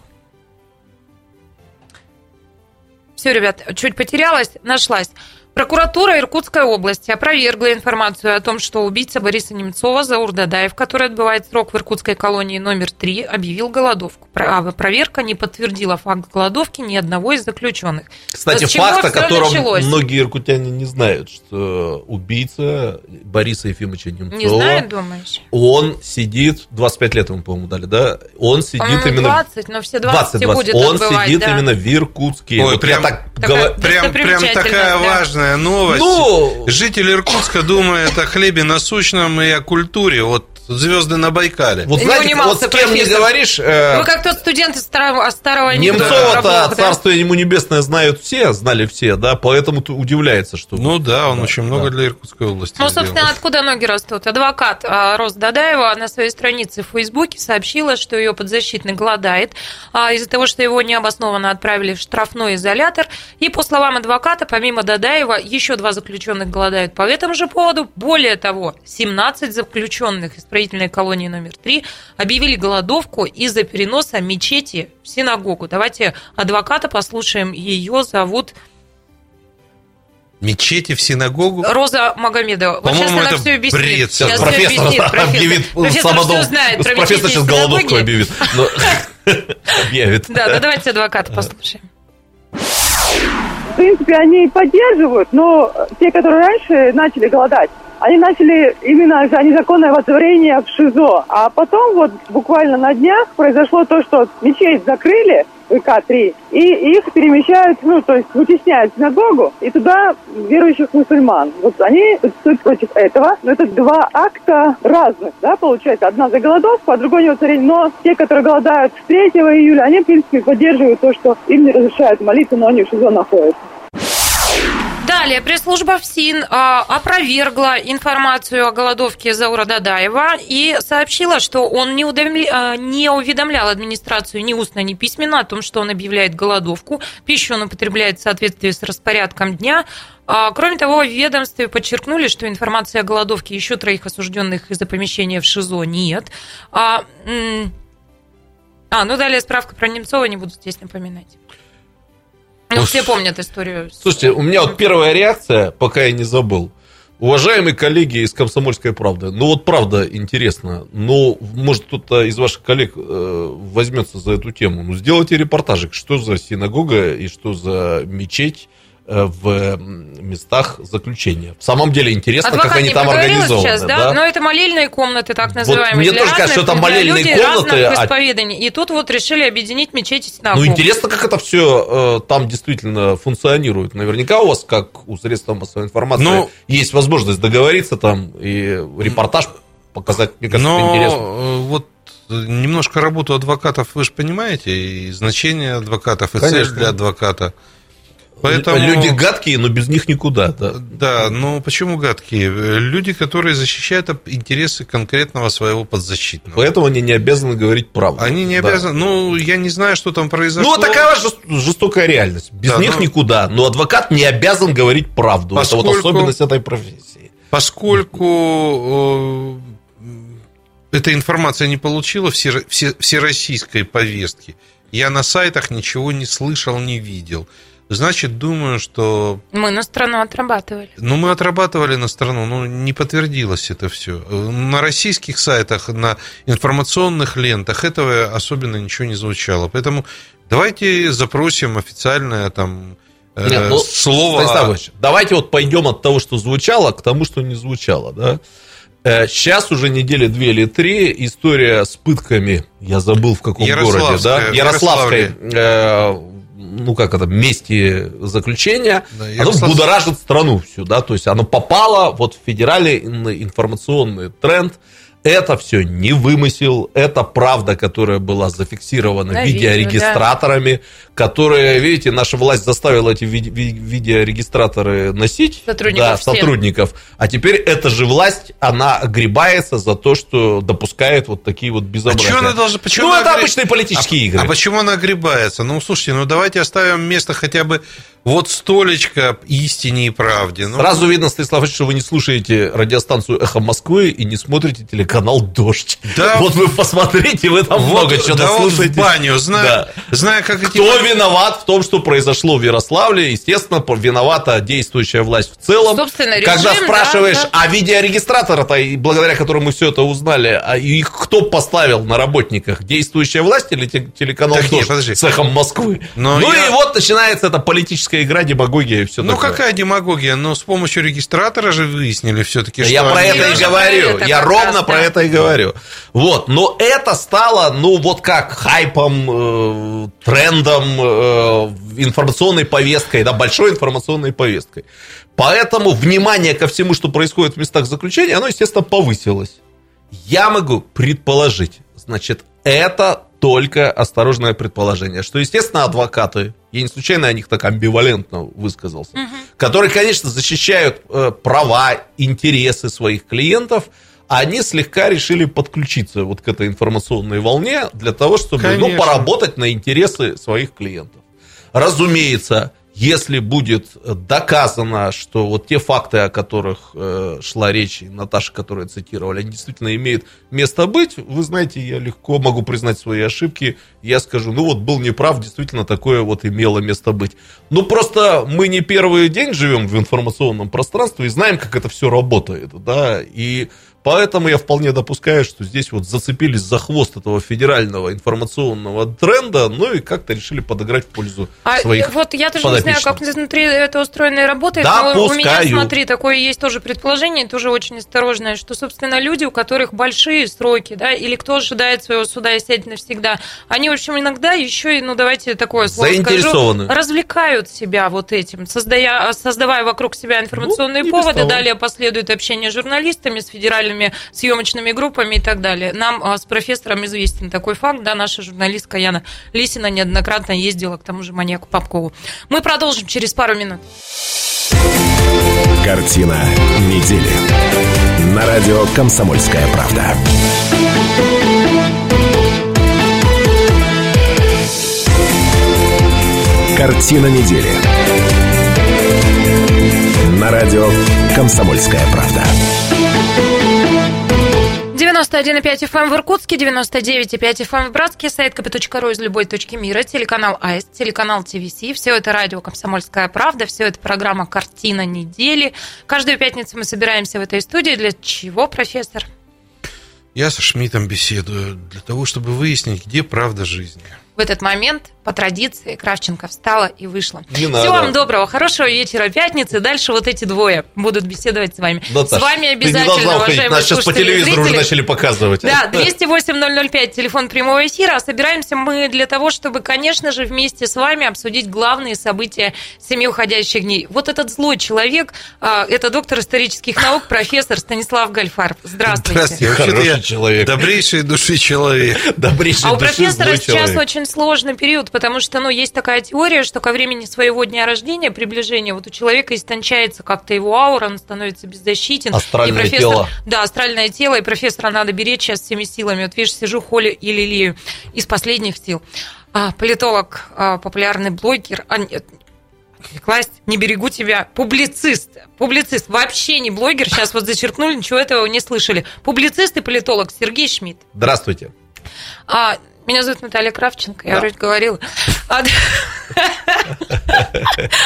Все, ребят, чуть потерялась, нашлась. Прокуратура Иркутской области опровергла информацию о том, что убийца Бориса Немцова Заур Дадаев, который отбывает срок в иркутской колонии номер 3, объявил голодовку. А проверка не подтвердила факт голодовки ни одного из заключенных. Кстати, факт, о котором началось? многие иркутяне не знают, что убийца Бориса Ефимовича Немцова... Не знают, думаешь? Он сидит, 25 лет ему, по-моему, дали, да? Он сидит именно... 20, но все 20, 20, 20. будет Он отбывать, сидит да. именно в Иркутске. Ой, вот прям, так, такая, прям, прям такая да. важная важная новость. Ну... Житель Иркутска думает о хлебе насущном и о культуре. Вот звезды на Байкале. Вот знаете, вот с кем не говоришь... Э, Вы как тот студент из старого, старого Немцова-то, да? царство ему небесное, знают все, знали все, да, поэтому удивляется, что... Ну да, он да, очень да. много для Иркутской области Ну, собственно, сделал. откуда ноги растут? Адвокат а, Рос Дадаева на своей странице в Фейсбуке сообщила, что ее подзащитный голодает а, из-за того, что его необоснованно отправили в штрафной изолятор. И, по словам адвоката, помимо Дадаева, еще два заключенных голодают по этому же поводу. Более того, 17 заключенных из исправительной колонии номер 3 объявили голодовку из-за переноса мечети в синагогу. Давайте адвоката послушаем. Ее зовут... Мечети в синагогу? Роза Магомедова. Вот сейчас она все объяснит. Бред. Сейчас, сейчас профессор, объяснит, профессор объявит профессор самодол. Все знает про профессор сейчас голодовку объявит. [LAUGHS] Объявит. Да, да, давайте адвоката послушаем. В принципе, они поддерживают, но те, которые раньше начали голодать, они начали именно за незаконное водворение в ШИЗО. А потом вот буквально на днях произошло то, что мечеть закрыли, ВК-3, и их перемещают, ну, то есть вытесняют синагогу, и туда верующих мусульман. Вот они протестуют против этого, но это два акта разных, да, получается, одна за голодовку, а другой не воцарение. Но те, которые голодают с 3 июля, они, в принципе, поддерживают то, что им не разрешают молиться, но они в ШИЗО находятся. Далее, пресс-служба ФСИН а, опровергла информацию о голодовке Заура Дадаева и сообщила, что он не, удовле... А, не уведомлял администрацию ни устно, ни письменно о том, что он объявляет голодовку. Пищу он употребляет в соответствии с распорядком дня. А, кроме того, в ведомстве подчеркнули, что информации о голодовке еще троих осужденных из-за помещения в ШИЗО нет. А, ну далее справка про Немцова не буду здесь напоминать. Ну, ну, все помнят историю. Слушайте, у меня вот первая реакция, пока я не забыл. Уважаемые коллеги из «Комсомольской правды», ну вот правда интересно, ну, может, кто-то из ваших коллег э, возьмется за эту тему. Ну, сделайте репортажик, что за синагога и что за мечеть, в местах заключения. В самом деле интересно, Адвокат как они там организованы. Сейчас, да? да? Но это молельные комнаты, так называемые. Вот мне тоже кажется, что там молельные люди комнаты. А... И тут вот решили объединить мечети и синагогу. Ну, интересно, как это все э, там действительно функционирует. Наверняка у вас, как у средств массовой информации, ну, есть возможность договориться там и репортаж показать. Мне кажется, но интересно. Э, вот немножко работу адвокатов вы же понимаете, и значение адвокатов, и Конечно. цель для адвоката. Поэтому... Люди гадкие, но без них никуда. Да, да ну почему гадкие? Люди, которые защищают интересы конкретного своего подзащитного. Поэтому они не обязаны говорить правду. Они не обязаны. Да. Ну, я не знаю, что там произошло. Ну, такая жестокая реальность. Без да, них но... никуда. Но адвокат не обязан говорить правду. Поскольку... Это вот особенность этой профессии. Поскольку э, эта информация не получила все, все, всероссийской повестки, я на сайтах ничего не слышал, не видел. Значит, думаю, что... Мы на страну отрабатывали. Ну, мы отрабатывали на страну, но не подтвердилось это все. На российских сайтах, на информационных лентах этого особенно ничего не звучало. Поэтому Давайте запросим официальное там э, Нет, ну, слово. давайте вот пойдем от того, что звучало, к тому, что не звучало, да? Сейчас э, уже недели две или три история с пытками, я забыл в каком городе, да? Ярославской, э, ну как это, месте заключения, да, Ярослав... оно будоражит страну всю, да, то есть оно попало вот в федеральный информационный тренд, это все не вымысел, это правда, которая была зафиксирована На видеорегистраторами, видео, да. которые, видите, наша власть заставила эти видеорегистраторы носить сотрудников, да, сотрудников, а теперь эта же власть, она огребается за то, что допускает вот такие вот безобразия. А что она должна, почему ну, это огреб... обычные политические а, игры. А почему она огребается? Ну, слушайте, ну давайте оставим место хотя бы вот столечко истине и правде. Ну, Сразу видно, Станислав что вы не слушаете радиостанцию «Эхо Москвы» и не смотрите телеканал «Дождь». Да. Вот вы посмотрите, вы там вот, много чего да слушаете. Вот в баню, зная, да. зная как эти... Кто виноват в том, что произошло в Ярославле? Естественно, виновата действующая власть в целом. Собственно, режим, Когда спрашиваешь, да, да. а видеорегистратор-то, благодаря которому мы все это узнали, а их кто поставил на работниках? Действующая власть или телеканал так «Дождь» нет, с «Эхом Москвы»? Но ну я... и вот начинается политическое политическая игра, демагогия и все ну, такое. Ну, какая демагогия? Но с помощью регистратора же выяснили все-таки, что... Я про это и говорю. Это я ровно раз, про. Это и говорю. Вот. Но это стало, ну, вот как хайпом, э, трендом, э, информационной повесткой, да, большой информационной повесткой. Поэтому внимание ко всему, что происходит в местах заключения, оно, естественно, повысилось. Я могу предположить, значит, это только осторожное предположение, что, естественно, адвокаты, я не случайно о них так амбивалентно высказался, угу. которые, конечно, защищают э, права, интересы своих клиентов, они слегка решили подключиться вот к этой информационной волне для того, чтобы ну, поработать на интересы своих клиентов. Разумеется, если будет доказано, что вот те факты, о которых э, шла речь, и Наташа, которую цитировали, они действительно имеют место быть, вы знаете, я легко могу признать свои ошибки, я скажу, ну вот был неправ, действительно такое вот имело место быть. Ну просто мы не первый день живем в информационном пространстве и знаем, как это все работает, да, и Поэтому я вполне допускаю, что здесь вот зацепились за хвост этого федерального информационного тренда, ну и как-то решили подыграть в пользу а своих Вот я тоже не знаю, как внутри это устроено и работает, да, но у меня, смотри, такое есть тоже предположение, тоже очень осторожное, что, собственно, люди, у которых большие сроки, да, или кто ожидает своего суда и сядет навсегда, они, в общем, иногда еще и, ну, давайте такое слово скажу, развлекают себя вот этим, создая, создавая вокруг себя информационные ну, поводы, далее последует общение с журналистами, с федеральными специальными съемочными группами и так далее. Нам а, с профессором известен такой факт, да, наша журналистка Яна Лисина неоднократно ездила к тому же маньяку Попкову. Мы продолжим через пару минут. Картина недели. На радио «Комсомольская правда». Картина недели. На радио «Комсомольская правда». 91,5 FM в Иркутске, 99,5 FM в Братске, сайт kp.ru из любой точки мира, телеканал АИС, телеканал ТВС. Все это радио «Комсомольская правда», все это программа «Картина недели». Каждую пятницу мы собираемся в этой студии. Для чего, профессор? Я со Шмидтом беседую для того, чтобы выяснить, где правда жизни. В этот момент по традиции Кравченко встала и вышла. Не Всего надо. вам доброго, хорошего вечера пятницы. Дальше вот эти двое будут беседовать с вами. Наташа, с вами обязательно, ты не уважаемые Нас сейчас по телевизору уже начали показывать. Да, 208-005, телефон прямого эфира. Собираемся мы для того, чтобы, конечно же, вместе с вами обсудить главные события семи уходящих дней. Вот этот злой человек, а, это доктор исторических наук, профессор Станислав Гальфарб. Здравствуйте. Здравствуйте. Хороший человек. Добрейший души человек. Добрейший а у профессора сейчас очень сложный период, потому что, ну, есть такая теория, что ко времени своего дня рождения, приближения, вот у человека истончается как-то его аура, он становится беззащитен. Астральное и профессор, тело. Да, астральное тело, и профессора надо беречь сейчас всеми силами. Вот видишь, сижу, холю и лилию из последних сил. А, политолог, а, популярный блогер, а, нет, отвлеклась, не берегу тебя, публицист, публицист, вообще не блогер, сейчас вот зачеркнули, ничего этого не слышали. Публицист и политолог Сергей Шмидт. Здравствуйте. А, Меня зовут Наталья Кравченко, я да. вроде говорила.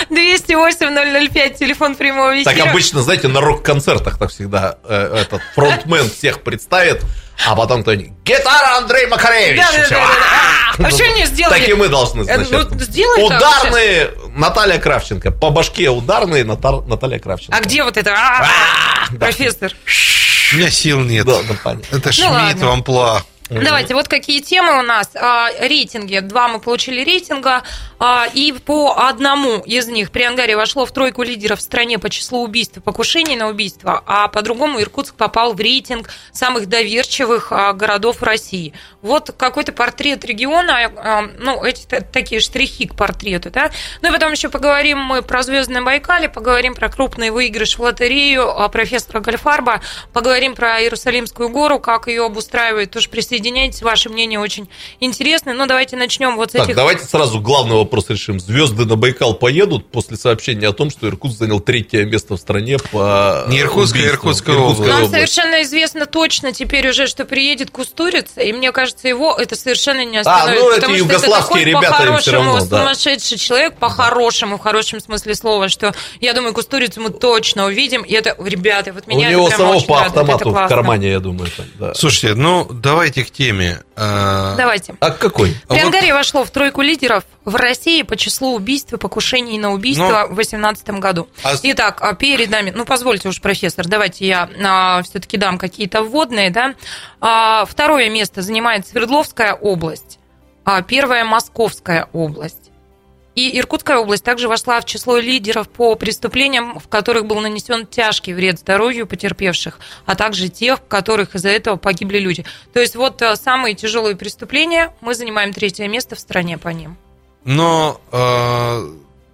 208-005, [LAUGHS] телефон прямого эфира. Так обычно, знаете, на рок-концертах так всегда э, этот фронтмен всех представит, а потом кто-нибудь «Гитара Андрей Макаревич!» Да, да, да. А что они [LAUGHS] сделали? Так и мы должны, э, значит. Ну, ударные Наталья Кравченко. По башке ударные Наталья Кравченко. А где вот это? А, [LAUGHS] профессор. У меня сил нет. Да, Это Шмидт, ну, Давайте, вот какие темы у нас. А, рейтинги. Два мы получили рейтинга. А, и по одному из них при Ангаре вошло в тройку лидеров в стране по числу убийств и покушений на убийство, а по-другому Иркутск попал в рейтинг самых доверчивых а, городов России. Вот какой-то портрет региона, ну, эти такие штрихи к портрету, да. Ну и потом еще поговорим мы про Звездное Байкале, поговорим про крупный выигрыш в лотерею профессора Гальфарба, поговорим про Иерусалимскую гору, как ее обустраивают. Тоже присоединяйтесь, ваше мнение очень интересное. Но давайте начнем вот с так, этих... давайте сразу главного вопрос решим. Звезды на Байкал поедут после сообщения о том, что Иркутск занял третье место в стране по Не Иркутская, а Иркутская, Иркутская область. Нам совершенно известно точно теперь уже, что приедет Кустурица, и мне кажется, его это совершенно не остановит. А, ну, это югославские это ребята, по равно, да. сумасшедший человек, по-хорошему, в хорошем смысле слова, что я думаю, Кустурицу мы точно увидим, и это, ребята, вот меня У него самого по автомату в кармане, я думаю. да. Слушайте, ну, давайте к теме. А, давайте. А какой? При Ангаре вот... вошло в тройку лидеров в России по числу убийств и покушений на убийство Но... в 2018 году. А... Итак, а перед нами, ну, позвольте уж, профессор, давайте я а, все-таки дам какие-то вводные, да. А, второе место занимает Свердловская область, а первое – Московская область. И Иркутская область также вошла в число лидеров по преступлениям, в которых был нанесен тяжкий вред здоровью потерпевших, а также тех, которых из-за этого погибли люди. То есть вот э, самые тяжелые преступления, мы занимаем третье место в стране по ним. Но э,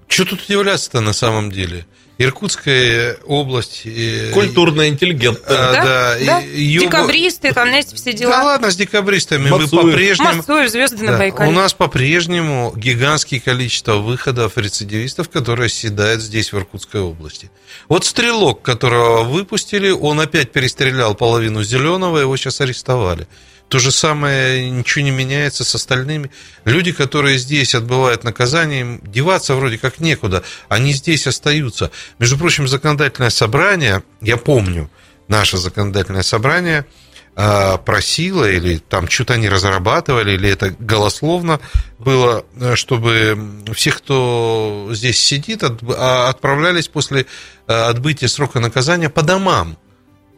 что тут удивляться-то на самом деле? Иркутская область. Культурная, интеллигентная. Да, да. да. И, Декабристы, там, знаете, все дела. Да ладно, с декабристами. Мацуев. Мы по-прежнему... Мацуев, звезды да. на Байкале. У нас по-прежнему гигантское количество выходов рецидивистов, которые оседают здесь, в Иркутской области. Вот стрелок, которого выпустили, он опять перестрелял половину зеленого, его сейчас арестовали. То же самое, ничего не меняется с остальными. Люди, которые здесь отбывают наказание, им деваться вроде как некуда. Они здесь остаются. Между прочим, законодательное собрание, я помню, наше законодательное собрание а, просило, или там что-то они разрабатывали, или это голословно было, чтобы всех, кто здесь сидит, а, отправлялись после а, отбытия срока наказания по домам.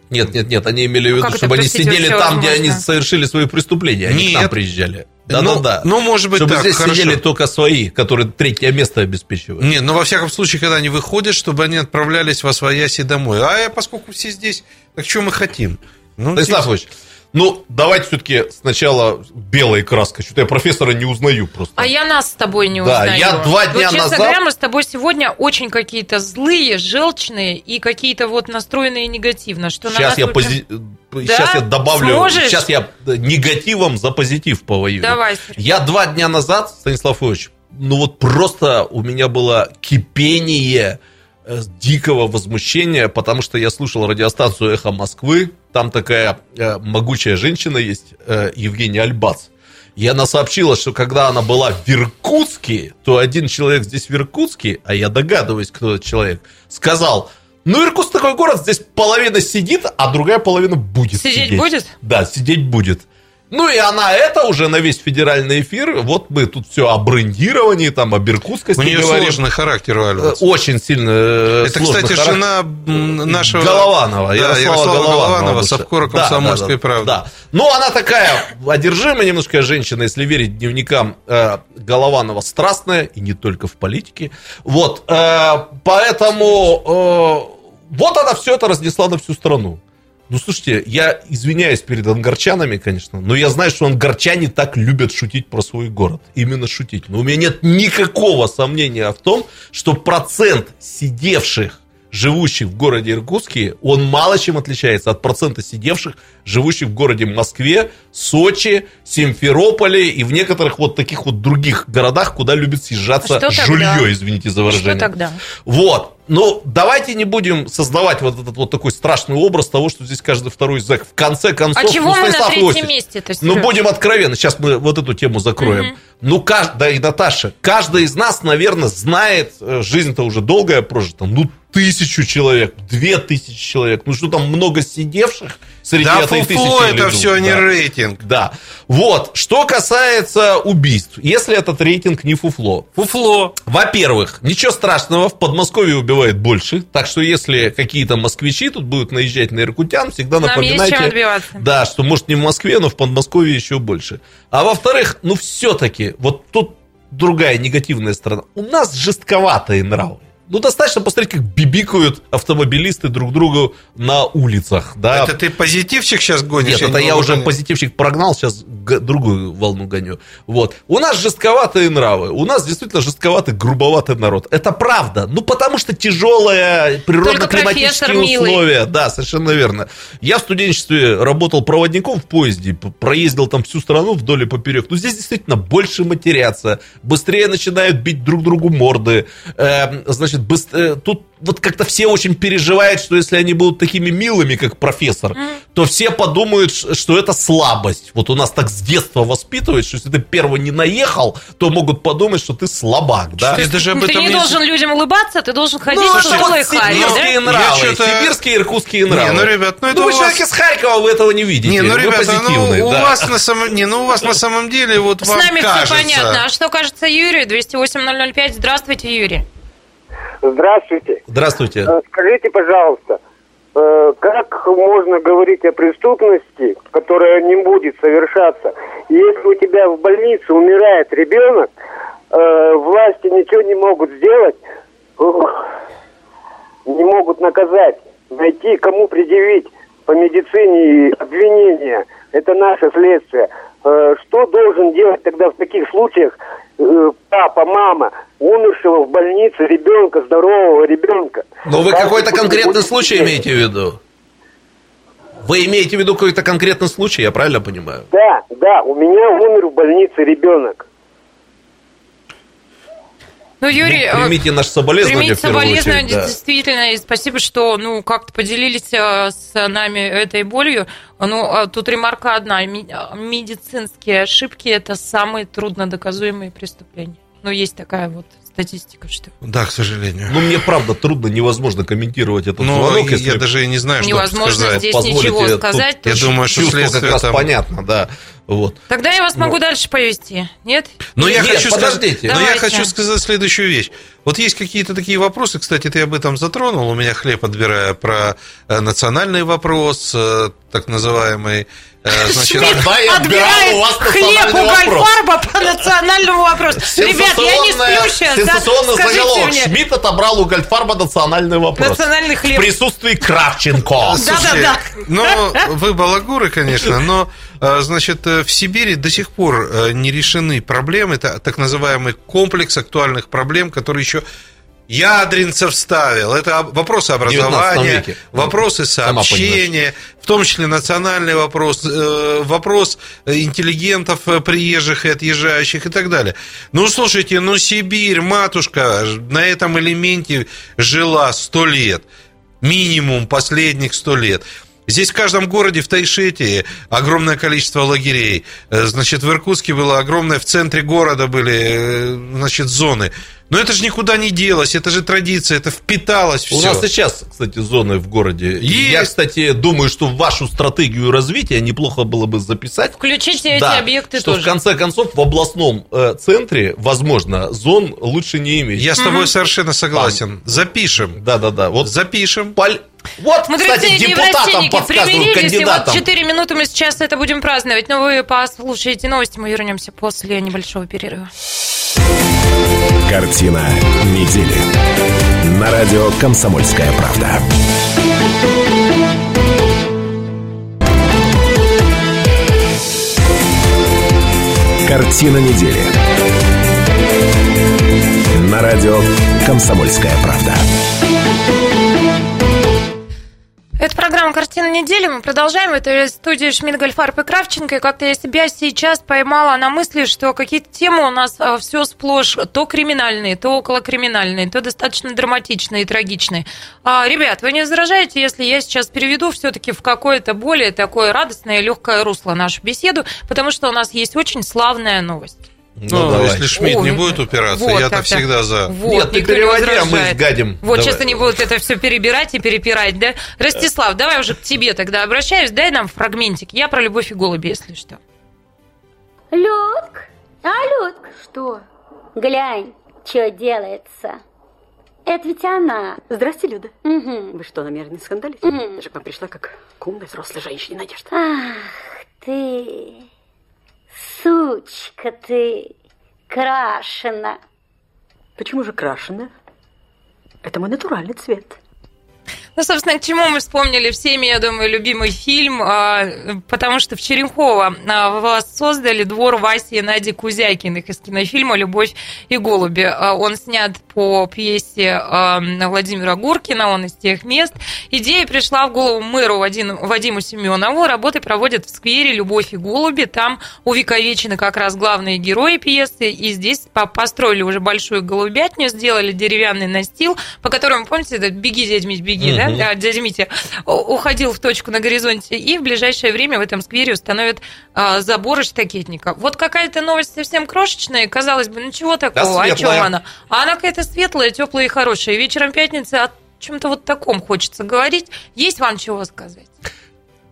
Нет, нет, нет, они имели в виду, чтобы они сидели там, где они совершили свои преступления, они нет. к нам приезжали. Да, ну, да, да. Ну, может быть, Чтобы так, здесь хорошо. сидели только свои, которые третье место обеспечивают. Нет, но во всяком случае, когда они выходят, чтобы они отправлялись во свояси домой. А я, поскольку все здесь, так что мы хотим? Ну, Станислав Ильич, ну, давайте все-таки сначала белая краска. Что-то я профессора не узнаю просто. А я нас с тобой не узнаю. Да, я два дня вот, честно назад... говоря, мы с тобой сегодня очень какие-то злые, желчные и какие-то вот настроенные негативно. Что сейчас, я пози... да? сейчас я добавлю, Сможешь? сейчас я негативом за позитив повоюю. Давай. Я два дня назад, Станислав Ильич, ну вот просто у меня было кипение Э, дикого возмущения, потому что я слушал радиостанцию «Эхо Москвы», там такая э, могучая женщина есть, э, Евгения Альбац. И она сообщила, что когда она была в Иркутске, то один человек здесь в Иркутске, а я догадываюсь, кто этот человек, сказал, ну, Иркутск такой город, здесь половина сидит, а другая половина будет сидеть. Сидеть будет? Да, сидеть будет. Ну и она это уже на весь федеральный эфир. Вот мы тут все о брендировании, там, о беркутскости У нее говорим. сложный характер, Альвац. Э, очень сильно э, Это, кстати, характер. жена нашего... Голованова. Да, Ярослава, Ярослава Голованова, Голованова совкора комсомольской да, да, правды. Да. Ну, она такая одержимая немножко женщина, если верить дневникам э, Голованова, страстная, и не только в политике. Вот, э, поэтому... Э, вот она все это разнесла на всю страну. Ну, слушайте, я извиняюсь перед ангарчанами, конечно, но я знаю, что ангарчане так любят шутить про свой город. Именно шутить. Но у меня нет никакого сомнения в том, что процент сидевших живущих в городе Иркутске, он мало чем отличается от процента сидевших, живущих в городе Москве, Сочи, Симферополе и в некоторых вот таких вот других городах, куда любят съезжаться а жулье, извините за выражение. Что тогда? Вот. Ну, давайте не будем создавать вот этот вот такой страшный образ того, что здесь каждый второй зэк. В конце концов, а чего ну, мы на третьем месте? -то, ну, будем откровенны, сейчас мы вот эту тему закроем. Угу. Ну, каждая, и Наташа, каждый из нас, наверное, знает, э, жизнь-то уже долгая прожита, ну, тысячу человек, две тысячи человек. Ну что там много сидевших среди да, этой тысячи это людей. все не да. рейтинг. Да. Вот. Что касается убийств. Если этот рейтинг не фуфло. Фуфло. Во-первых, ничего страшного, в Подмосковье убивает больше. Так что если какие-то москвичи тут будут наезжать на иркутян, всегда Нам напоминайте. Да, что может не в Москве, но в Подмосковье еще больше. А во-вторых, ну все-таки, вот тут другая негативная сторона. У нас жестковатые нравы. Ну, достаточно посмотреть, как бибикают автомобилисты друг другу на улицах. Да? Это ты позитивчик сейчас гонишь? Нет, это я уже позитивчик прогнал, сейчас другую волну гоню. Вот. У нас жестковатые нравы, у нас действительно жестковатый, грубоватый народ. Это правда. Ну, потому что тяжелые природно-климатические условия. Да, совершенно верно. Я в студенчестве работал проводником в поезде, проездил там всю страну вдоль и поперек. Ну, здесь действительно больше матерятся, быстрее начинают бить друг другу морды. Э, значит, значит, быстро, э, тут вот как-то все очень переживают, что если они будут такими милыми, как профессор, mm. то все подумают, что это слабость. Вот у нас так с детства воспитывают, что если ты первый не наехал, то могут подумать, что ты слабак, да? Ты, даже об этом ты не, не должен людям улыбаться, ты должен ходить ну, в вот сибирские да? нравы, сибирские иркутские нравы. Не, ну, ребят, ну это ну, вы вас... человек из Харькова, вы этого не видите. Не, ну, ребята, ну, у да. вас на самом... Не, ну, у вас на самом деле вот С вам нами кажется... все понятно. А что кажется Юрию? 208-005. Здравствуйте, Юрий. Здравствуйте. Здравствуйте. Э, скажите, пожалуйста, э, как можно говорить о преступности, которая не будет совершаться, если у тебя в больнице умирает ребенок, э, власти ничего не могут сделать, не могут наказать, найти, кому предъявить по медицине обвинения. Это наше следствие. Что должен делать тогда в таких случаях Э, папа, мама умершего в больнице ребенка, здорового ребенка. Но вы какой-то конкретный случай имеете в виду? Вы имеете в виду какой-то конкретный случай, я правильно понимаю? Да, да, у меня умер в больнице ребенок. Ну, Юрий, ну, примите наше соболезнование примите соболезнования, очередь, да. действительно, и спасибо, что, ну, как-то поделились э, с нами этой болью. Ну, а тут ремарка одна. Медицинские ошибки – это самые трудно доказуемые преступления. Ну, есть такая вот статистика, что... Да, к сожалению. Ну, мне правда трудно, невозможно комментировать этот Но звонок. Если... Я даже и не знаю, что невозможно сказать. здесь Позволите, ничего сказать. Я думаю, что следствие как раз там... понятно, да. Вот. Тогда я вас могу дальше повести, нет? Но я хочу подождите. Сказать, но я хочу сказать следующую вещь. Вот есть какие-то такие вопросы, кстати, ты об этом затронул, у меня хлеб отбирая про э, национальный вопрос, э, так называемый Э, [LAUGHS] значит, отбирает у вас хлеб у Гольфарба по национальному вопросу. [LAUGHS] Ребят, я не сплю сейчас. Сенсационный заголовок. Шмидт отобрал у Гольфарба национальный вопрос. Национальный хлеб. В присутствии Кравченко. Да-да-да. Ну, вы балагуры, конечно, но Значит, э, в Сибири до сих пор не решены проблемы, это так называемый комплекс актуальных проблем, который еще Ядринцев ставил. Это вопросы образования, вопросы сообщения, в том числе национальный вопрос, э, вопрос интеллигентов, э, приезжих и отъезжающих и так далее. Ну, слушайте, ну, Сибирь, матушка, на этом элементе жила сто лет. Минимум последних сто лет. Здесь в каждом городе, в Тайшете, огромное количество лагерей. Э, значит, в Иркутске было огромное, в центре города были, значит, зоны. Но это же никуда не делось, это же традиция, это впиталось все. У нас сейчас, кстати, зоны в городе. Есть. Я, кстати, думаю, что в вашу стратегию развития неплохо было бы записать. Включите да, эти объекты что тоже. в конце концов в областном э, центре, возможно, зон лучше не иметь. Я с тобой совершенно согласен. Там. Запишем. Да-да-да. Вот запишем. Паль... Вот, Мудрецы кстати, депутатам подсказывают кандидатам. И вот 4 минуты мы сейчас это будем праздновать. Но вы послушаете новости, мы вернемся после небольшого перерыва. Картина недели. На радио «Комсомольская правда». Картина недели. На радио «Комсомольская правда». Это программа «Картина недели». Мы продолжаем. Это студия Шмидт, Гольфарб и Кравченко. И как-то я себя сейчас поймала на мысли, что какие-то темы у нас а, все сплошь то криминальные, то околокриминальные, то достаточно драматичные и трагичные. А, ребят, вы не возражаете, если я сейчас переведу все-таки в какое-то более такое радостное легкое русло нашу беседу, потому что у нас есть очень славная новость. Ну, ну если Шмидт не будет упираться, вот, я-то всегда за. Вот, Нет, ты переводи, а мы сгадим. Вот, давай. сейчас они будут это все перебирать и перепирать, да? Ростислав, давай уже к тебе тогда обращаюсь, дай нам фрагментик. Я про любовь и голуби, если что. Людк, а, Людк? Что? Глянь, что делается. Это ведь она. Здрасте, Люда. Угу. Вы что, намеренно скандалить? Угу. Даже к вам пришла как к умной взрослой женщине, Надежда. Ах ты... Сучка ты крашена. Почему же крашена? Это мой натуральный цвет. Ну, собственно, к чему мы вспомнили всеми, я думаю, любимый фильм, а, потому что в Черемхово а, создали двор Васи и Нади Кузякиных из кинофильма «Любовь и голуби». А, он снят по пьесе Владимира Гуркина, он из тех мест. Идея пришла в голову мэру Вадиму Семенову. Работы проводят в сквере «Любовь и голуби». Там увековечены как раз главные герои пьесы. И здесь построили уже большую голубятню, сделали деревянный настил, по которому, помните, это «Беги, дядь Мить, беги», да? Да, дядя Митя, уходил в точку на горизонте, и в ближайшее время в этом сквере установят а, забор из штакетника. Вот какая-то новость совсем крошечная, казалось бы, ну чего такого, да, о чем она? А она какая-то светлая, теплая и хорошая. Вечером пятницы о чем-то вот таком хочется говорить. Есть вам чего сказать?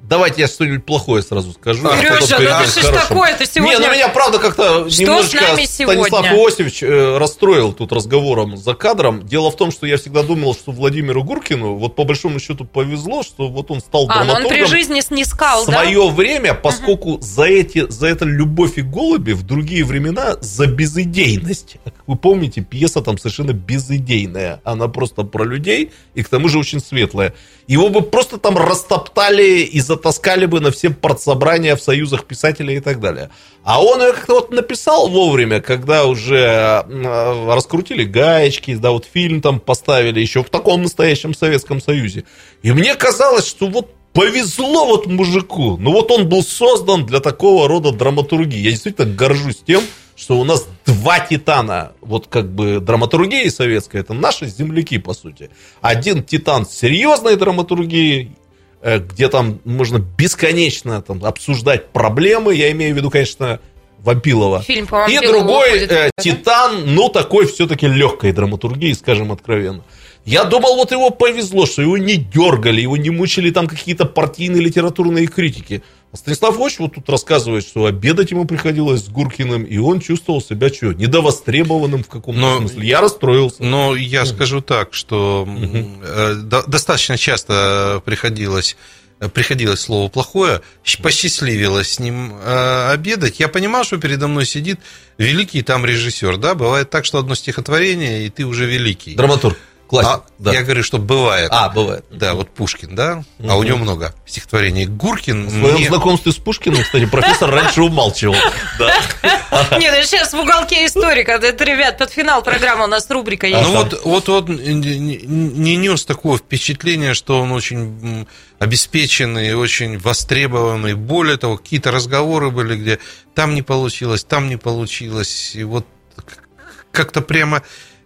Давайте я что-нибудь плохое сразу скажу. А, Сережа, ну ты что такое-то сегодня? Не, ну меня правда как-то немножечко Станислав Иосифович э, расстроил тут разговором за кадром. Дело в том, что я всегда думал, что Владимиру Гуркину вот по большому счету повезло, что вот он стал а, драматургом. А, он при жизни снискал, свое да? время, поскольку угу. за, эти, за это «Любовь и голуби» в другие времена за безыдейность. Как вы помните, пьеса там совершенно безыдейная. Она просто про людей и к тому же очень светлая. Его бы просто там растоптали и затаскали бы на все партсобрания в союзах писателей и так далее. А он ее как-то вот написал вовремя, когда уже э, раскрутили гаечки, да, вот фильм там поставили еще в таком настоящем Советском Союзе. И мне казалось, что вот повезло вот мужику. Ну вот он был создан для такого рода драматургии. Я действительно горжусь тем, что у нас два титана, вот как бы драматургия советская, это наши земляки, по сути. Один титан серьезной драматургией, э, где там можно бесконечно там, обсуждать проблемы, я имею в виду, конечно, Вампилова. Фильм по И другой э, Титан, ну, такой все-таки легкой драматургии, скажем откровенно. Я думал, вот его повезло, что его не дергали, его не мучили там какие-то партийные литературные критики. Станислав Ильич вот тут рассказывает, что обедать ему приходилось с Гуркиным, и он чувствовал себя что, недовостребованным в каком-то но, смысле. Я расстроился. Но я скажу так, что угу. достаточно часто приходилось приходилось слово плохое, посчастливилось с ним э, обедать. Я понимал, что передо мной сидит великий там режиссер, да, бывает так, что одно стихотворение, и ты уже великий. Драматург. Классик, а, да. Я говорю, что бывает. А, бывает. Да, вот Пушкин, да, угу. а у него много стихотворений. Гуркин... В своем мне... знакомстве с Пушкиным, кстати, профессор раньше умалчивал. [LAUGHS] [LAUGHS] Нет, ну сейчас в уголке историка, это, ребят, под финал программы у нас рубрика есть. Ну вот, вот, вот не нес такого впечатления, что он очень обеспеченный, очень востребованный. Более того, какие-то разговоры были, где там не получилось, там не получилось. И вот как-то прямо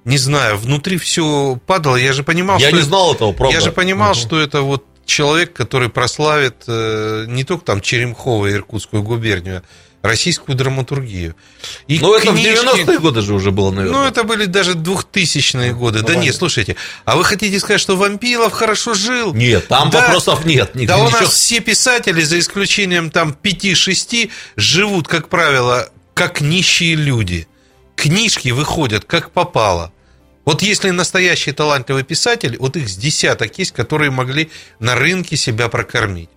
не знаю, внутри все падало. Я же понимал, я что... не знал этого, правда. Я же понимал, угу. что это вот человек, который прославит э, не только там Черемхово и Иркутскую губернию, а российскую драматургию. И ну, это в 90-е годы же уже было, наверное. Ну, это были даже 2000-е годы. Ну, да нет, слушайте, а вы хотите сказать, что Вампилов хорошо жил? Нет, там да, вопросов нет. Нигде, да у нас все писатели, за исключением там 5-6, живут, как правило, как нищие люди. Книжки выходят как попало. Вот если настоящий талантливый писатель, вот их с десяток есть, которые могли на рынке себя прокормить.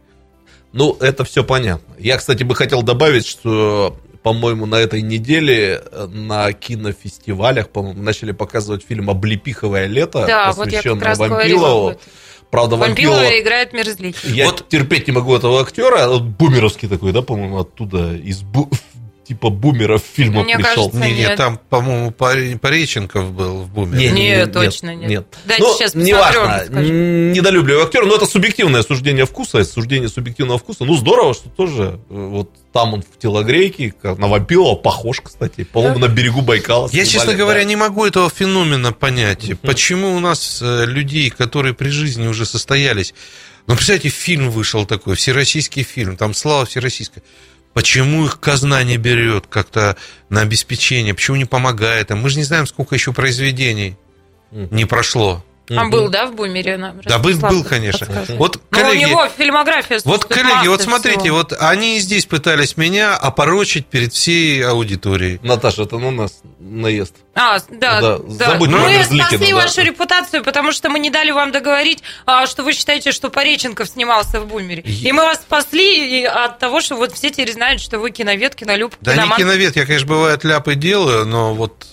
Ну, это все понятно. Я, кстати, бы хотел добавить, что, по-моему, на этой неделе на кинофестивалях, по-моему, начали показывать фильм «Облепиховое лето», да, посвященное вот Вампилову. Правда, Вампилова, Вампилова играет мерзлей. Я вот терпеть не могу этого актера, бумеровский такой, да, по-моему, оттуда, из бу [LAUGHS] типа бумеров фильма Мне пришел. кажется, Не, не, нет. там, по-моему, Пореченков был в бумере. Не, нет, точно нет. нет. Дайте Ну, сейчас не посмотрю, важно, недолюбливаю актера, но это субъективное суждение вкуса, суждение субъективного вкуса. Ну, здорово, что тоже э, вот там он в телогрейке, на вампила, похож, кстати. По-моему, на берегу Байкала. Я, снимали, честно говоря, да. не могу этого феномена понять. Почему у нас э, людей, которые при жизни уже состоялись... Ну, представьте, фильм вышел такой, всероссийский фильм, там слава всероссийская. Почему их казна не берет как-то на обеспечение? Почему не помогает им? Мы же не знаем, сколько еще произведений не прошло. А был, да, в бумере? нам Да, был, был, конечно. подскажет. Вот, Ну, у коллеги, него фильмография вот, коллеги, вот смотрите, всего. вот они и здесь пытались меня опорочить перед всей аудиторией. Наташа, это на нас наезд. А, да, Да, да. забудь мы про Мерзликина, спасли да. вашу репутацию, потому что мы не дали вам договорить, а, что вы считаете, что Пореченков снимался в «Бумере». И мы вас спасли от того, что вот все теперь знают, что вы киновед, кинолюб, Да киноман. не киновед, я, конечно, бывает ляпы делаю, но вот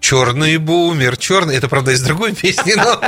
черный бумер, черный, это, правда, из другой [LAUGHS] песни, но...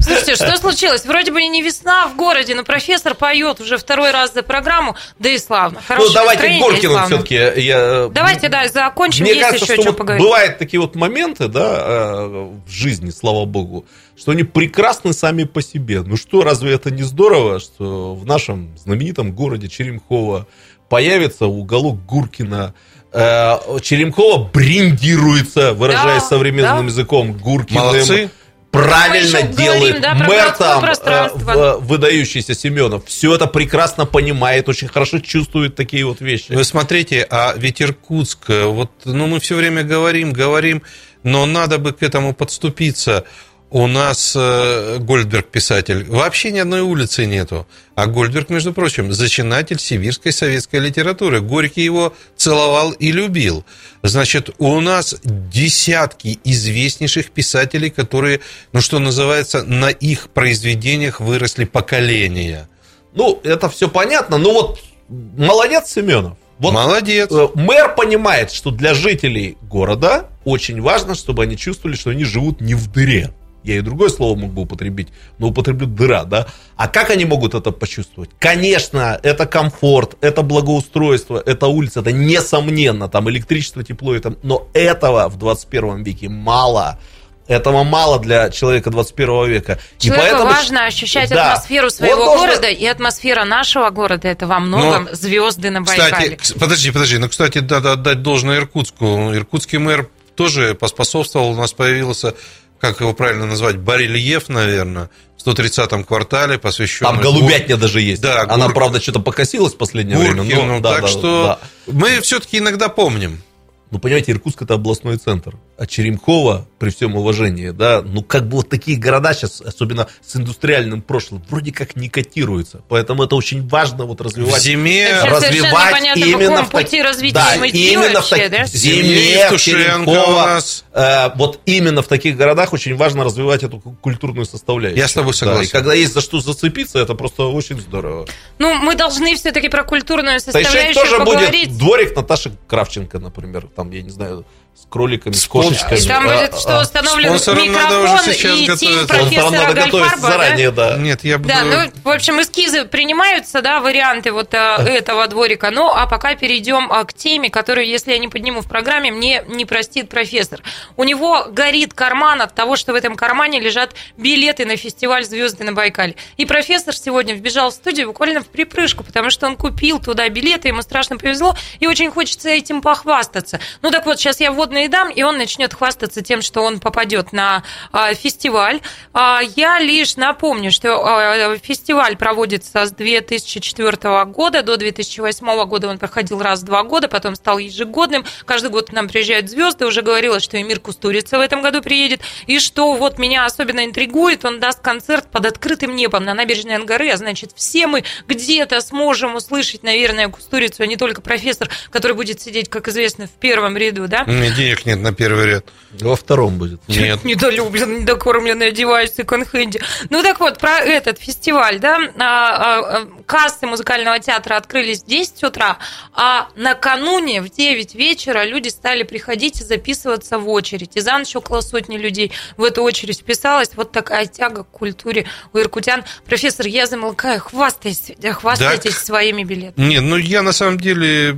Слушайте, что случилось? Вроде бы не весна в городе, но профессор поет уже второй раз за программу, да и славно. Ну, Хорошее давайте настроение, и Горкину все-таки. Я... Давайте, да, закончим, Мне есть кажется, еще что чем вот поговорить. бывают такие вот моменты, да, э, в жизни, слава богу, что они прекрасны сами по себе. Ну что, разве это не здорово, что в нашем знаменитом городе Черемхово появится уголок Гуркина, Э, Черемхово брендируется, выражаясь Да, современным да. языком, Гуркиным. Молодцы. Правильно делает. говорим, да, Мэр там, э, в- выдающийся Семенов, все это прекрасно понимает, очень хорошо чувствует такие вот вещи. Вы смотрите, а ведь Иркутск, э, вот, ну, мы все время говорим, говорим, но надо бы к этому подступиться. У нас э, Гольдберг писатель, вообще ни одной улицы нету. А Гольдберг, между прочим, зачинатель сибирской советской литературы. Горький его целовал и любил. Значит, у нас десятки известнейших писателей, которые, ну что называется, на их произведениях выросли поколения. Ну, это все понятно, но вот молодец Семенов. Вот Молодец. э, мэр понимает, что для жителей города очень важно, чтобы они чувствовали, что они живут не в дыре. Я и другое слово мог бы употребить, но употреблю дыра, да? А как они могут это почувствовать? Конечно, это комфорт, это благоустройство, это улица, это несомненно, там электричество, тепло, и там, но этого в 21 веке мало. Этого мало для человека 21 века. И Человеку поэтому- важно ощущать Да. атмосферу Он своего должен- города, и атмосфера нашего города это во многом звезды на Байкале. Кстати, кс- подожди, подожди. Ну, кстати, надо отдать должное Иркутску. Иркутский мэр тоже поспособствовал. У нас появился, как его правильно назвать, барельеф, наверное, в 130-м квартале, посвященный... Там голубятня даже есть. Да, Она, Гур- правда, что-то покосилась в последнее время. Гуркину. но- да, так да, что да. мы все-таки иногда помним. Ну, понимаете, Иркутск это областной центр. А Черемхово, при всем уважении, да, ну, как бы вот такие города сейчас, особенно с индустриальным прошлым, вроде как не котируются. Поэтому это очень важно вот В развивать. зиме... Вообще совершенно развивать непонятно, именно в пути развития да, идти именно в, вообще, так- да? в зиме, Зиме, в у нас. э, вот именно в таких городах очень важно развивать эту ку- культурную составляющую. Я с тобой Да, согласен. и когда есть за что зацепиться, это просто очень здорово. Ну, мы должны все-таки про культурную составляющую тоже поговорить. будет дворик Наташи Кравченко, например, там, я не знаю, с кроликами, с кошечками. И там А, будет, что а, установлен уже микрофон сейчас и готовиться. тень профессора Гальфарба, да? заранее, да. Нет, я буду... Да, ну, в общем, эскизы принимаются, да, варианты вот а, этого дворика. Ну, а пока перейдем а, к теме, которую, если я не подниму в программе, мне не простит профессор. У него горит карман от того, что в этом кармане лежат билеты на фестиваль «Звезды на Байкале». И профессор сегодня вбежал в студию буквально в припрыжку, потому что он купил туда билеты, ему страшно повезло, и очень хочется этим похвастаться. Ну, так вот, сейчас я вводные дам, и он начнет хвастаться тем, что он попадет на а, фестиваль. А, я лишь напомню, что а, фестиваль проводится с 2004 года до 2008 года. Он проходил раз в два года, потом стал ежегодным. Каждый год к нам приезжают звезды. Уже говорила, что Эмир Кустурица в этом году приедет. И что вот меня особенно интригует, он даст концерт под открытым небом на набережной Ангары. А значит, все мы где-то сможем услышать, наверное, Кустурицу, а не только профессор, который будет сидеть, как известно, в первом ряду, да? Денег нет на первый ряд. Во втором будет. Нет. [LAUGHS] недолюблен, недокормленный, одеваюсь в секонд-хенде. Ну так вот, про этот фестиваль, да, а, а, а, кассы музыкального театра открылись в 10 утра, а накануне в 9 вечера люди стали приходить и записываться в очередь. И за ночь около сотни людей в эту очередь вписалась. Вот такая тяга к культуре у иркутян. Профессор, я замолкаю, хвастайтесь, хвастайтесь Так. своими билетами. Нет, ну я на самом деле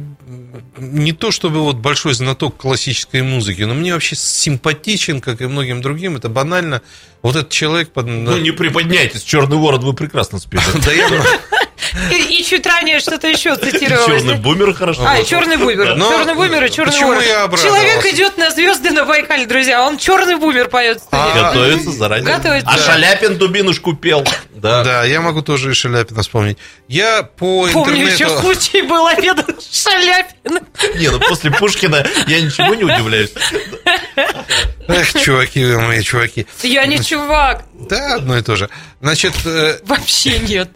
не то чтобы вот большой знаток классической музыки, но мне вообще симпатичен, как и многим другим. Это банально. Вот этот человек... Под... Ну, не приподняйтесь, «Черный ворон» вы прекрасно спели. [LAUGHS] Да я и, и чуть ранее что-то еще цитировалось. Черный бумер хорошо. А, черный бумер. Но черный бумер и черный ворон. Человек идет на звезды на Байкале, друзья. Он черный бумер поет. А, готовится заранее. Готовится. А Шаляпин дубинушку пел. Да. да, я могу тоже и Шаляпина вспомнить. Я по Помню, интернету... еще случай был обед Шаляпина. Не, ну после Пушкина я ничего не удивляюсь. Эх, чуваки вы мои, чуваки. Я не чувак. Да, одно и то же. Значит... Э, Вообще нет.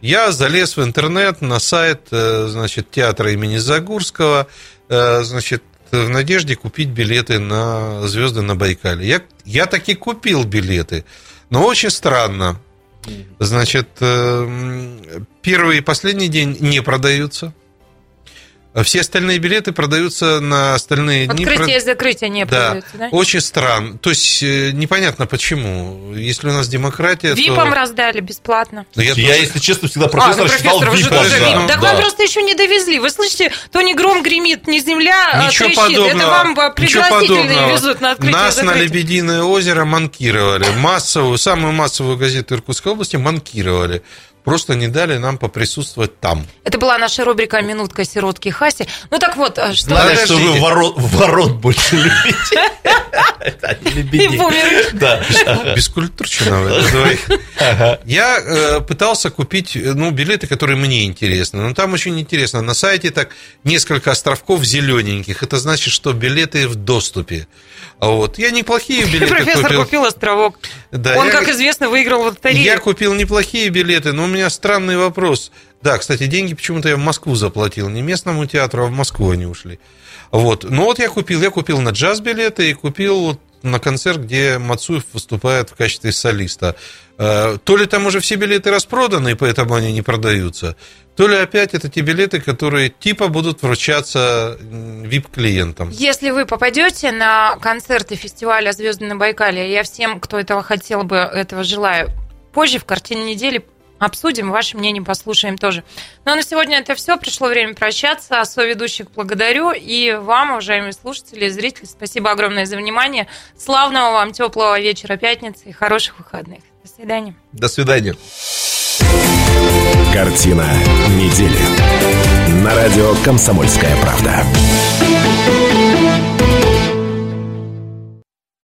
Я залез в интернет на сайт, э, значит, театра имени Загурского, э, значит, в надежде купить билеты на звезды на Байкале. Я, я таки купил билеты, но очень странно. Значит, э, первый и последний день не продаются. А все остальные билеты продаются на остальные дни. Открытие и закрытие не да. продаются, да? Очень странно. То есть э, непонятно почему. Если у нас демократия, Випом то... раздали бесплатно. Но я, я тоже... если честно, всегда профессор, а, ну, считал випом. Да. Ну, так да. вам просто еще не довезли. Вы слышите, то не гром гремит, не земля а Ничего трещит. Подобного. Это вам пригласительные везут на открытие Нас на Лебединое озеро манкировали. Массовую, самую массовую газету Иркутской области манкировали просто не дали нам поприсутствовать там. Это была наша рубрика «Минутка сиротки Хаси». Ну так вот, а что... Главное, что вы ворот, ворот больше любите. [LAUGHS] Да. Бескультурчина Я э, пытался купить ну, билеты, которые мне интересны. Но там очень интересно. На сайте так несколько островков зелененьких. Это значит, что билеты в доступе. Вот. Я неплохие [LAUGHS] билеты Профессор купил. купил островок. Да, Он, я, как известно, выиграл в лотерею. Я купил неплохие билеты, но у меня странный вопрос. Да, кстати, деньги почему-то я в Москву заплатил. Не местному театру, а в Москву они ушли. Вот. Ну вот я купил. Я купил на джаз билеты и купил вот на концерт, где Мацуев выступает в качестве солиста. Э, то ли там уже все билеты распроданы, и поэтому они не продаются, то ли опять это те билеты, которые типа будут вручаться VIP-клиентам. Если вы попадете на концерты фестиваля «Звезды на Байкале», я всем, кто этого хотел бы, этого желаю, позже в картине недели обсудим, ваше мнение послушаем тоже. Ну а на сегодня это все. Пришло время прощаться. Соведущих благодарю. И вам, уважаемые слушатели и зрители, спасибо огромное за внимание. Славного вам теплого вечера пятницы и хороших выходных. До свидания. До свидания. Картина недели. На радио «Комсомольская правда».